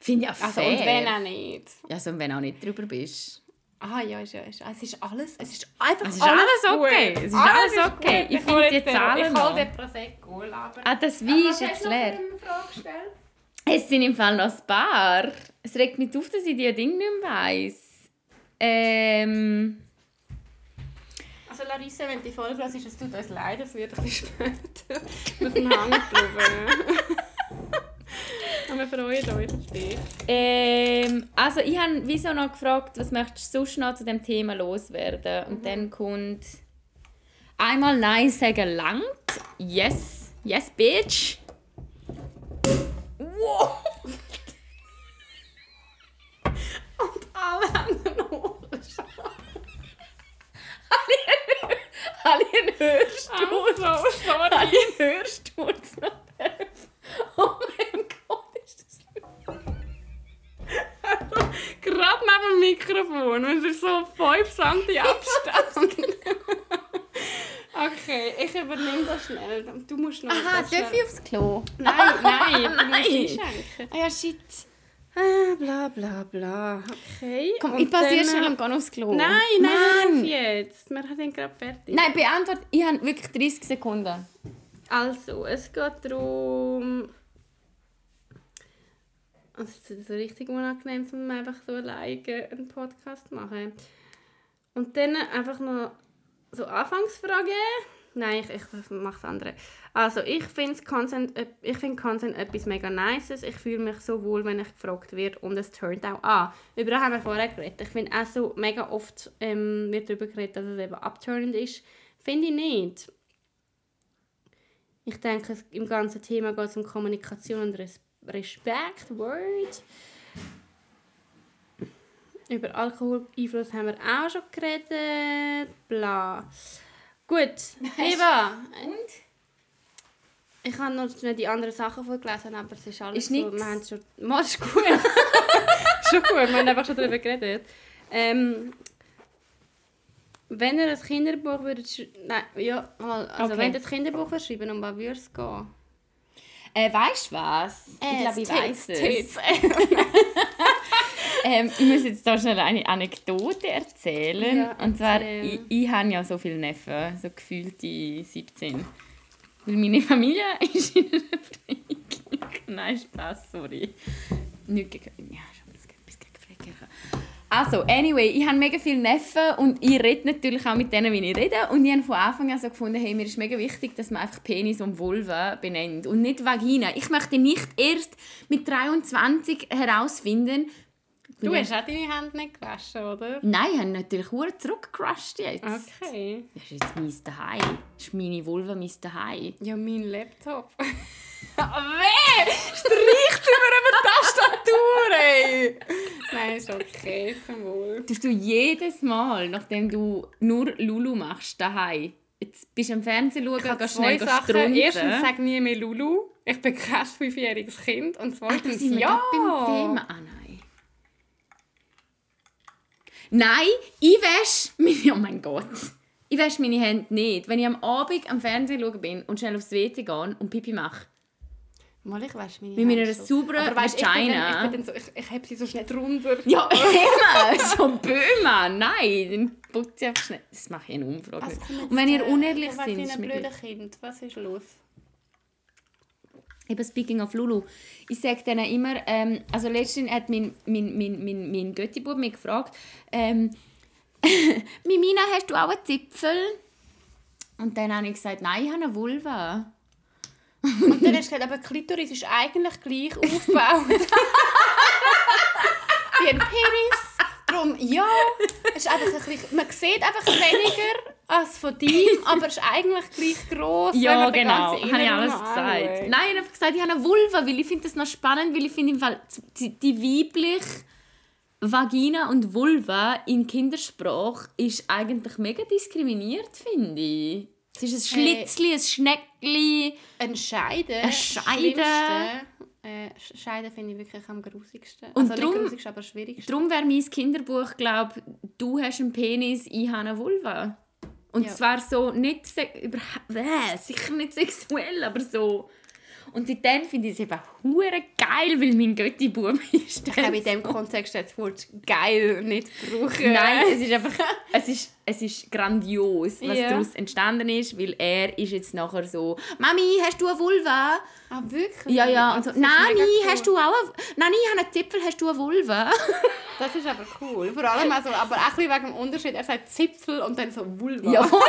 Finde ich auch Also, fair. und wenn auch nicht. Ja, also, wenn auch nicht drüber bist. Ah ja, ist ja, ist, es ist alles, es ist einfach Es ist alles okay. gut. Es ist alles okay. gut. Ich finde die Zahlen Ich hole den Prosecco, aber... Ah, das Aber Wein ist jetzt leer. Es sind im Fall noch ein paar. Es regt mich auf, dass ich die Dinge nicht mehr weiss. Ähm... Also Larissa, wenn die Folge hörst, ist es tut uns leid, es wird ein bisschen später. Wir sind hängen drüber. Und wir freuen uns auf dich. Ähm, also ich habe wieso noch gefragt, was möchtest du sonst noch zu dem Thema loswerden? Und dann kommt einmal Nein sagen langt. Yes, yes, bitch. Wow. Und alle haben einen Ohrenschau. Alle einen Hörsturz. Also, Alle sorry. einen Hörsturz. Oh mein Gott, Gerade neben dem Mikrofon, wenn sie so 5 cm Abstand. okay, ich übernehme das schnell. Du musst noch Aha, darf schnell- ich aufs Klo? Nein, nein, du Nein. musst einschenken. Ah ja, shit. Ah, bla bla bla. Okay. Komm, und ich passiere schnell und gehe aufs Klo. Nein, nein, Mann. jetzt. Wir sind gerade fertig. Nein, beantwortet. Ich habe wirklich 30 Sekunden. Also, es geht darum. Also, es ist so richtig unangenehm, man einfach so alleine einen Podcast machen. Und dann einfach noch so Anfangsfrage. Nein, ich, ich mache das andere. Also, ich finde Content, äh, find Content etwas mega Nices. Ich fühle mich so wohl, wenn ich gefragt werde und es turnt auch an. Über das haben wir vorher geredet. Ich finde auch so mega oft ähm, wird darüber geredet, dass es eben abturnend ist. Finde ich nicht. Ich denke, im ganzen Thema geht es um Kommunikation und Res Respekt, Word. Über Alkoholeinfluss haben wir auch schon geredet. Bla. Gut, Eva. Und? Ich habe noch schnell die anderen Sachen vorgelesen, aber es ist alles Ist so. Wir haben schon. Mal ist gut. schon gut, wir haben einfach schon darüber geredet. Ähm, wenn ihr ein Kinderbuch würdet sch- Nein, ja. Also Okay. wenn ihr ein Kinderbuch schreiben, um was würde es gehen? Äh, weißt du was? ich glaube, ich weiß es. Ähm, ich muss jetzt da schnell eine Anekdote erzählen. Ja, und zwar, ich, ich habe ja so viele Neffen, so gefühlte 17. Weil meine Familie ist in einer Freikirche. Nein, Spaß, sorry. Nicht gegen... Ja, schon ein bisschen gegen Freikirche. Also, anyway, ich habe mega viele Neffen und ich rede natürlich auch mit denen, wie ich rede. Und ich habe von Anfang an so gefunden, hey, mir ist mega wichtig, dass man einfach Penis und Vulva benennt und nicht Vagina. Ich möchte nicht erst mit 23 herausfinden, Du hast auch deine Hände nicht gewaschen, oder? Nein, ich habe natürlich hure zurückgerusht jetzt. Okay. Das ist jetzt mein Daheim. Das ist meine Vulva mein Daheim. Ja, mein Laptop. Weh! Streicht über eine Tastatur, ey! Nein, ist okay, zum Wohl. Tust du jedes Mal, nachdem du nur Lulu machst, daheim, jetzt bist du am Fernsehen schauen, Ich gehst schnell Sachen. Erstens, sag nie mehr Lulu. Ich bin kein fünfjähriges Kind. Und Ah, zweitens, sind wir ja. beim Thema. Ah, nein. Nein, ich wasche meine... Oh mein Gott. Ich wasche meine Hände nicht. Wenn ich am Abend am Fernsehen schauen bin und schnell aufs WC gehe und Pipi mache, Mal, ich wasche meine Mit meiner Hände schon. sauberen Aber weisst, ich bin Vagina. dann- Ich, bin so, ich, ich heb sie so schnell drunter. Ja, immer! So Böhmer! Nein, dann putze ich einfach schnell. Das mache ich in Umfrage. Jetzt, Und wenn ihr äh, unehrlich seid, für ist ein. Kind. Was ist los? Eben speaking of Lulu. Ich sage denen immer, ähm, also letztens hat mein, mein, mein, mein, mein Göttibub mich gefragt, ähm, Mimina, hast du auch einen Zipfel? Und dann habe ich gesagt, nein, ich habe eine Vulva. Und dann hast du gesagt, aber Klitoris ist eigentlich gleich aufgebaut. Wie ein Penis. Darum, ja, es ist einfach ein bisschen, man sieht einfach weniger als von dir, aber es ist eigentlich gleich gross. Ja, genau. Habe ich alles gesagt. anschaut. Nein, ich habe einfach gesagt, ich habe eine Vulva, weil ich finde das noch spannend, weil ich finde im Fall die, die weibliche Vagina und Vulva in Kindersprache ist eigentlich mega diskriminiert, finde ich. Es ist ein Hey. Schlitzli, ein Schneckli. Ein Scheide. Ein Scheide. Schlimmste, Äh, Scheide finde ich wirklich am grusigsten. Und also drum- nicht aber schwierigste. Darum wäre mein Kinderbuch, glaube du hast einen Penis, ich habe eine Vulva. Und Ja. zwar so nicht se überhaupt, äh, sicher nicht sexuell, aber so. Und seitdem finde ich es eben hure geil, weil mein Götti-Bub ist. Ich glaube, in diesem Kontext das Wort geil nicht brauchen. Nein, es ist einfach, es ist, es ist grandios, was Ja. daraus entstanden ist, weil er ist jetzt nachher so, Mami, hast du eine Vulva? Ah, wirklich? Ja, ja, und so, Das Nani, cool. hast du auch eine, Nani, ich habe einen Zipfel, hast du eine Vulva? Das ist aber cool. Vor allem also, aber auch ein bisschen wegen dem Unterschied. Er sagt Zipfel und dann so Vulva. Jawohl.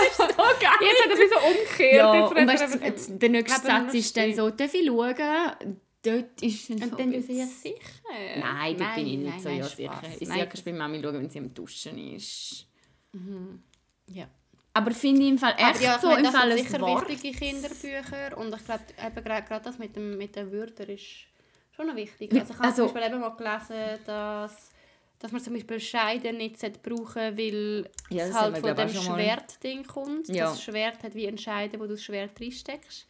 Das ist so geil. Jetzt hat er es so umgekehrt. Ja, Jetzt und weißt, er du, jetzt- der nächste Satz ist dann so, darf ich schauen? Dort ist so Und dann jetzt- ist ja sicher. Nein, dort bin ich nicht nein, so nein, ja sicher. Ich Nein, sehe kannst bei Mami schauen, wenn sie am Duschen ist. Ja. Aber finde ich im Fall echt ja, ich so meine, im das Fall sind ein sicher Wort. wichtige Kinderbücher und ich glaube, eben gerade gerade das mit, dem, mit den Wörtern ist schon noch wichtig. Also ich habe also- zum Beispiel eben mal gelesen, dass, dass man zum Beispiel Scheiden nicht sollte brauchen weil Ja, es halt von dem. Schwertding kommt. Ja. Das Schwert hat wie ein Scheiden, wo du das Schwert reinsteckst.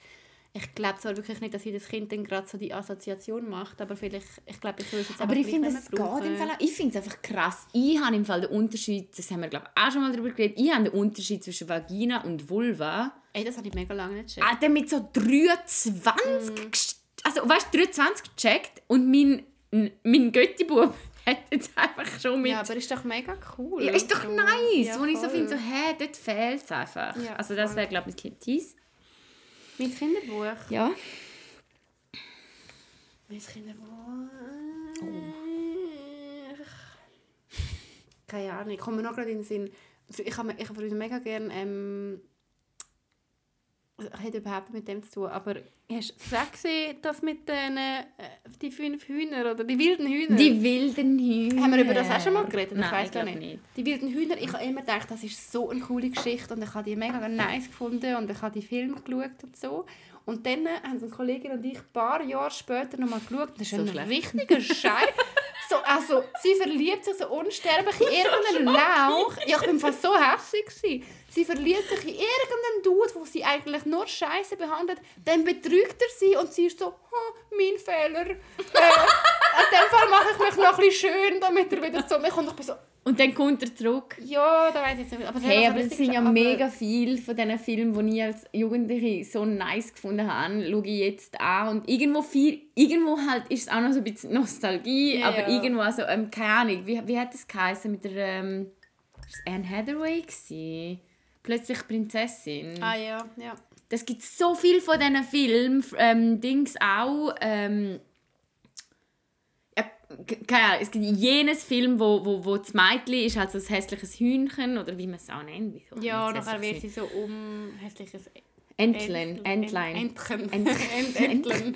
Ich glaube zwar wirklich nicht, dass jedes Kind dann gerade so die Assoziation macht, aber vielleicht, ich glaube, ich würde es jetzt Aber ich finde, es geht im. Fall auch. Ich finde es einfach krass. Ich habe im Fall den Unterschied, das haben wir glaube ich auch schon mal darüber geredet, ich habe den Unterschied zwischen Vagina und Vulva. Ey, das habe ich mega lange nicht gecheckt. Ah, der mit so 23, Mhm. gest- also weißt du, 23 gecheckt und mein, mein Göttibub hat jetzt einfach schon mit... Ja, aber ist doch mega cool. Ja, ist doch So. nice, Ja, wo ich so finde, so, hä, dort fehlt es einfach. Ja, also das wäre, glaube ich, mein Kind Mein Kinderbuch. Ja. Mein Kinderbuch. Oh. Keine Ahnung, ich komme noch gerade in den Sinn. Ich habe ich hab früher mega gerne. Ähm, hätte überhaupt mit dem zu tun, aber hast du auch gesehen, das mit den äh, die fünf Hühner oder die wilden Hühner? Die wilden Hühner. Haben wir über das auch schon mal geredet? Nein, ich weiß gar nicht. nicht. Die wilden Hühner, ich habe immer gedacht, das ist so eine coole Geschichte und ich habe die mega nice gefunden und ich habe die Filme geschaut und so. Und dann haben eine Kollegin und ich ein paar Jahre später nochmal geschaut und das ist So ein schlecht. richtiger Scheiß. So, also, sie verliebt sich so unsterblich in irgendeinen Lauch. Ja, ich war fast so hässlich. gewesen. Sie verliebt sich in irgendeinen Dude, wo sie eigentlich nur Scheiße behandelt. Dann betrügt er sie und sie ist so, «Hm, mein Fehler. Äh, in dem Fall mache ich mich noch ein bisschen schön, damit er wieder zu mir kommt. Und ich bin so, Und dann kommt er zurück. ja, da weiß ich jetzt nicht. Aber Hey, aber es sind ja mega viele von diesen Filmen, die ich als Jugendliche so nice gefunden habe, schaue ich jetzt an. Und irgendwo, viel, irgendwo halt ist es auch noch so ein bisschen Nostalgie, Ja, aber ja. irgendwo, also, ähm, keine Ahnung, wie, wie hat das geheißen mit der, ähm, ist Anne Hathaway gewesen? Plötzlich Prinzessin. Ah ja, ja. Das gibt so viel von diesen Filmen, ähm, Dings auch, ähm, ja, keine Ahnung, es gibt jenes Film, wo, wo, wo das Mädchen ist halt so ein hässliches Hühnchen, oder wie man es auch nennt. Wieso Ja, nachher wird sie so um hässliches Entlein, Entlein. Entchen. Ent- Ent- Entlein.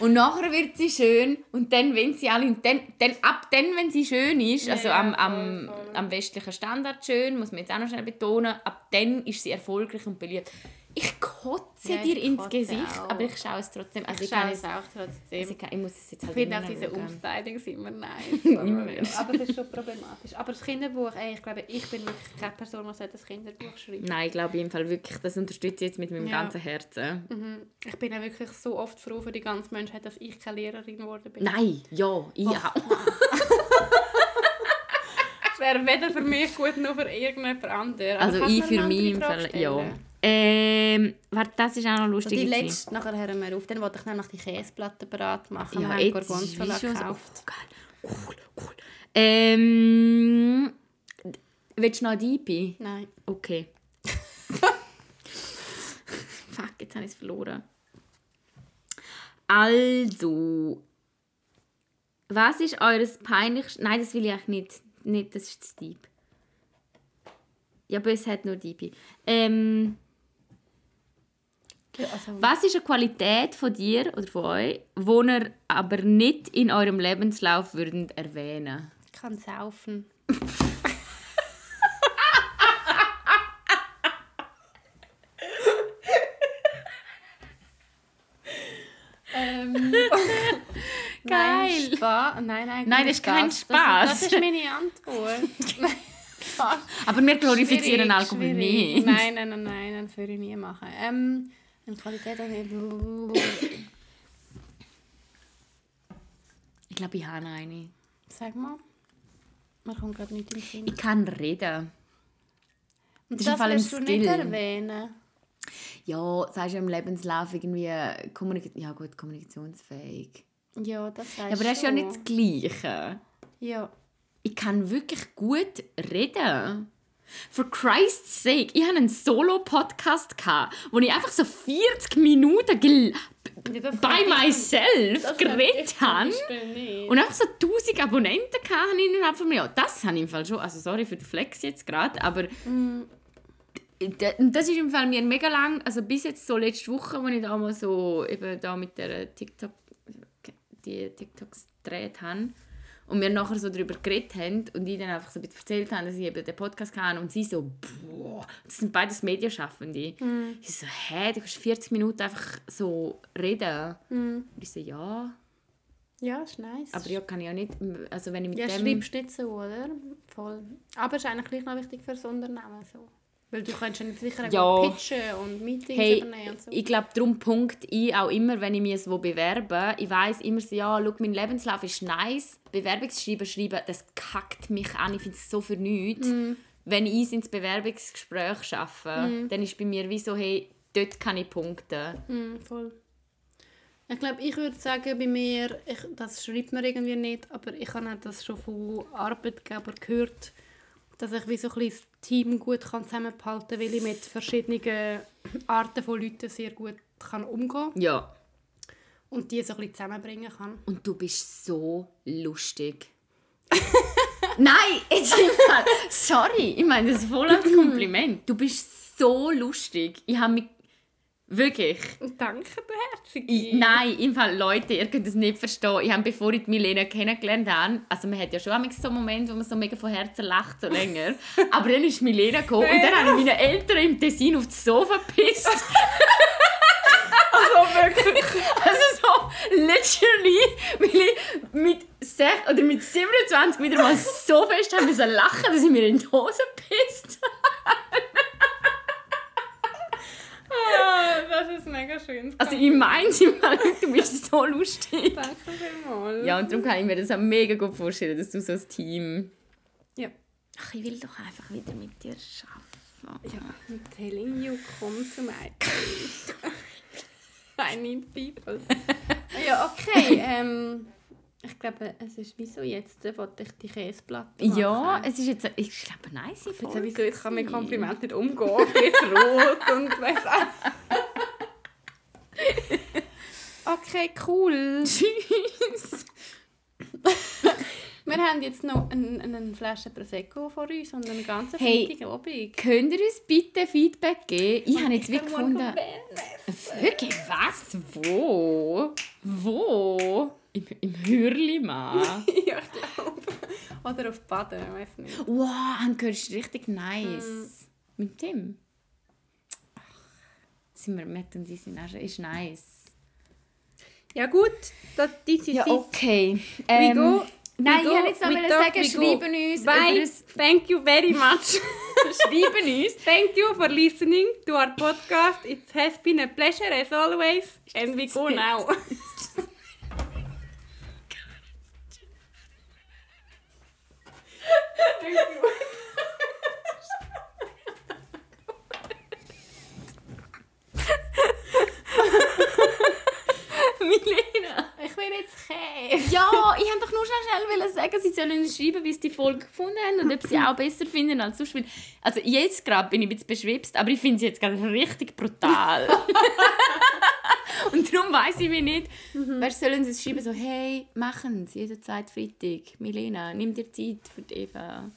Und nachher wird sie schön und dann, wenn sie alle, dann, dann, ab dann, wenn sie schön ist, also Ja, am, am, voll, voll. am westlichen Standard schön, muss man jetzt auch noch schnell betonen, ab dann ist sie erfolgreich und beliebt. Ich kotze Ja, dir ich ins kotze Gesicht, auch. aber ich schaue es trotzdem. Also Ich ich, schaue es, auch also trotzdem. ich, kann, ich muss es jetzt Ich halt finde immer auch diese schauen. Umstylings immer nice. Aber, es ist schon problematisch. Aber das Kinderbuch, ey, ich glaube, ich bin wirklich keine Person, die das Kinderbuch schreibt. Nein, ich glaube im Fall wirklich, das unterstütze ich jetzt mit meinem Ja. ganzen Herzen. Mhm. Ich bin ja wirklich so oft froh für die ganze Menschheit, dass ich keine Lehrerin geworden bin. Nein, ja, ich auch. Es wäre weder für mich gut, noch für irgendjemand anderen. Also ich für mich im Fall, ja. Ähm, warte, das ist auch noch So, lustig. die gewesen. letzte, nachher hören wir auf. Dann wollte ich nämlich die Käseplatte bereit machen. Ja, wir haben Gorgonzola schon so, gekauft. oh, geil. Cool, cool. Ähm, willst du noch DP? Nein. Okay. Fuck, jetzt habe ich es verloren. Also, was ist eures peinlichstes... Nein, das will ich eigentlich nicht. nicht das ist zu deep. Ja, aber es hat nur Dibi. Ähm, Also, was ist eine Qualität von dir oder von euch, die ihr aber nicht in eurem Lebenslauf würdet erwähnen ich kann saufen. ähm, Nein, Geil. Spa nein, nein, Nein, das ist kein Spaß. Das, das ist meine Antwort. Aber wir glorifizieren Schwierig, Alkohol schwierig. nicht. Nein, nein, nein, nein, das würde ich nie machen. Ähm, eine Qualität Ich glaube, ich habe eine. Sag mal. Man kommt gerade nicht in den Sinn. Ich kann reden. Und das ein willst du nicht erwähnen. Ja, sagst du im Lebenslauf irgendwie Kommunika ja gut, kommunikationsfähig. Ja, das heißt Ja, aber das ist ja nicht das Gleiche. Ja. Ich kann wirklich gut reden. For Christ's sake, ich hatte einen Solo-Podcast, wo ich einfach so 40 Minuten gel by ich- myself geredet ich habe. Und einfach so 1000 Abonnenten hatten innerhalb von mir. Ja, das habe ich im Fall schon. Also sorry für den Flex jetzt gerade, aber Mm. Das ist im Fall mir mega lang, also bis jetzt so letzte Woche, als ich da mal so eben da mit der TikTok, die TikToks gedreht habe und wir nachher so darüber geredet haben und ich dann einfach so ein bisschen erzählt habe, dass ich eben den Podcast kann und sie so, boah, das sind beides Medienschaffende. Mm. Ich so, hä, du kannst 40 Minuten einfach so reden. Mm. Und ich so, ja, Ja, ist nice. aber ja, kann ich ja nicht, also wenn ich mit ja, dem... schreibst nicht so, oder? Voll. Aber es ist eigentlich gleich noch wichtig für das Unternehmen. So. Weil du kannst nicht sicher Ja. pitchen und Meetings Hey, übernehmen und so. ich glaube, darum punkt ich auch immer, wenn ich mich wo bewerbe. Ich weiß immer so, ja, schau, mein Lebenslauf ist nice. Bewerbungsschreiben schreiben, das kackt mich an. Ich finde es so für nichts. Mm. Wenn ich es ins Bewerbungsgespräch schaffe, dann ist bei mir wie so, hey, dort kann ich punkten. Mm, voll. Ich glaube, ich würde sagen, bei mir, ich, das schreibt man irgendwie nicht, aber ich habe auch das schon von Arbeitgebern gehört, dass ich wie so ein bisschen das Team gut kann zusammenhalten kann, weil ich mit verschiedenen Arten von Leuten sehr gut kann umgehen Ja. und die so ein bisschen zusammenbringen kann. Und du bist so lustig. Nein, jetzt Fall. Sorry, ich meine das voll als Kompliment. Du bist so lustig. Ich habe mich wirklich. Danke, du Herzige. Ich, nein, im Fall, Leute, ihr könnt es nicht verstehen. Ich habe, bevor ich die Milena kennengelernt habe, also man hat ja schon so einen Moment, wo man so mega von Herzen lacht, so länger. Aber dann ist Milena gekommen und dann habe ich meine Eltern im Tessin auf das Sofa gepisst. Also wirklich. Also so, literally, weil ich mit, sech, oder mit 27 wieder mal so fest haben müssen lachen, dass ich mir in die Hose pisst. Ah, das ist mega schön. Also ich meine du bist so lustig. Danke vielmals. Ja, und darum kann ich mir das auch mega gut vorstellen, dass du so ein Team... Ja. Ach, ich will doch einfach wieder mit dir arbeiten. Ja, I'm telling you, come to my place. I need people. ja, okay. Ähm, ich glaube, es ist wieso jetzt, äh, wollte ich die Käseplatte machen. Ja, es ist jetzt, ich glaube, nice Jetzt, Folge wieso, ich kann mit. Komplimenten nicht umgehen. Ich bin jetzt rot und weiss auch. Okay, cool. Tschüss. Wir haben jetzt noch eine, eine Flasche Prosecco vor uns und einen ganzen Hey. Freitag Abend. Könnt ihr uns bitte Feedback geben? Ich habe jetzt wie Ich will gefunden... Wirklich? Was? Wo? Wo? Im, im Hürlimann? ja, ich glaube. Oder auf Baden, ich weiß nicht. wow, han gehört richtig nice. Mit dem? Ach, sind wir mit und die sind auch schon, ist nice. Ja gut, das, this is Ja, okay. We Ähm, go. Nein, we ich go, wollte jetzt noch we talk, sagen, we go. schreiben uns Bye. Thank you very much. schreiben uns. Thank you for listening to our podcast. It has been a pleasure as always. And we go now. Thank you. Milena. Ich will jetzt Käse. Ja, ich wollte doch nur schnell, sagen, sie sollen uns schreiben, wie sie die Folge gefunden haben und ob sie auch besser finden als sonst. Also jetzt gerade bin ich ein bisschen beschwipst, aber ich finde sie jetzt gerade richtig brutal. und darum weiß ich mich nicht. Weißt, sollen sie uns schreiben so, hey, machen Sie jederzeit Freitag. Milena, nimm dir Zeit für die Eva.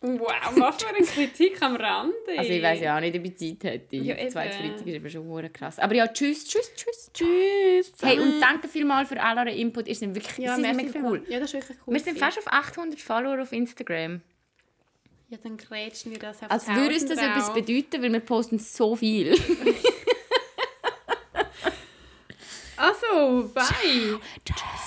Wow, was für eine Kritik am Rande. Also ich weiß ja auch nicht, ob ich Zeit hätte. Ja, eben. Zweite Freitag ist eben schon hure krass. Aber ja, tschüss, tschüss, tschüss. Tschüss. Hey, und danke vielmals für all euren Input. Ihr seid wirklich Ja, mega cool. Ja, das ist wirklich cool. Wir sind fast auf 800 Follower auf Instagram. Ja, dann grätschen wir das auf Als würde uns das 1000 etwas bedeuten, weil wir posten so viel. Bye. Ciao.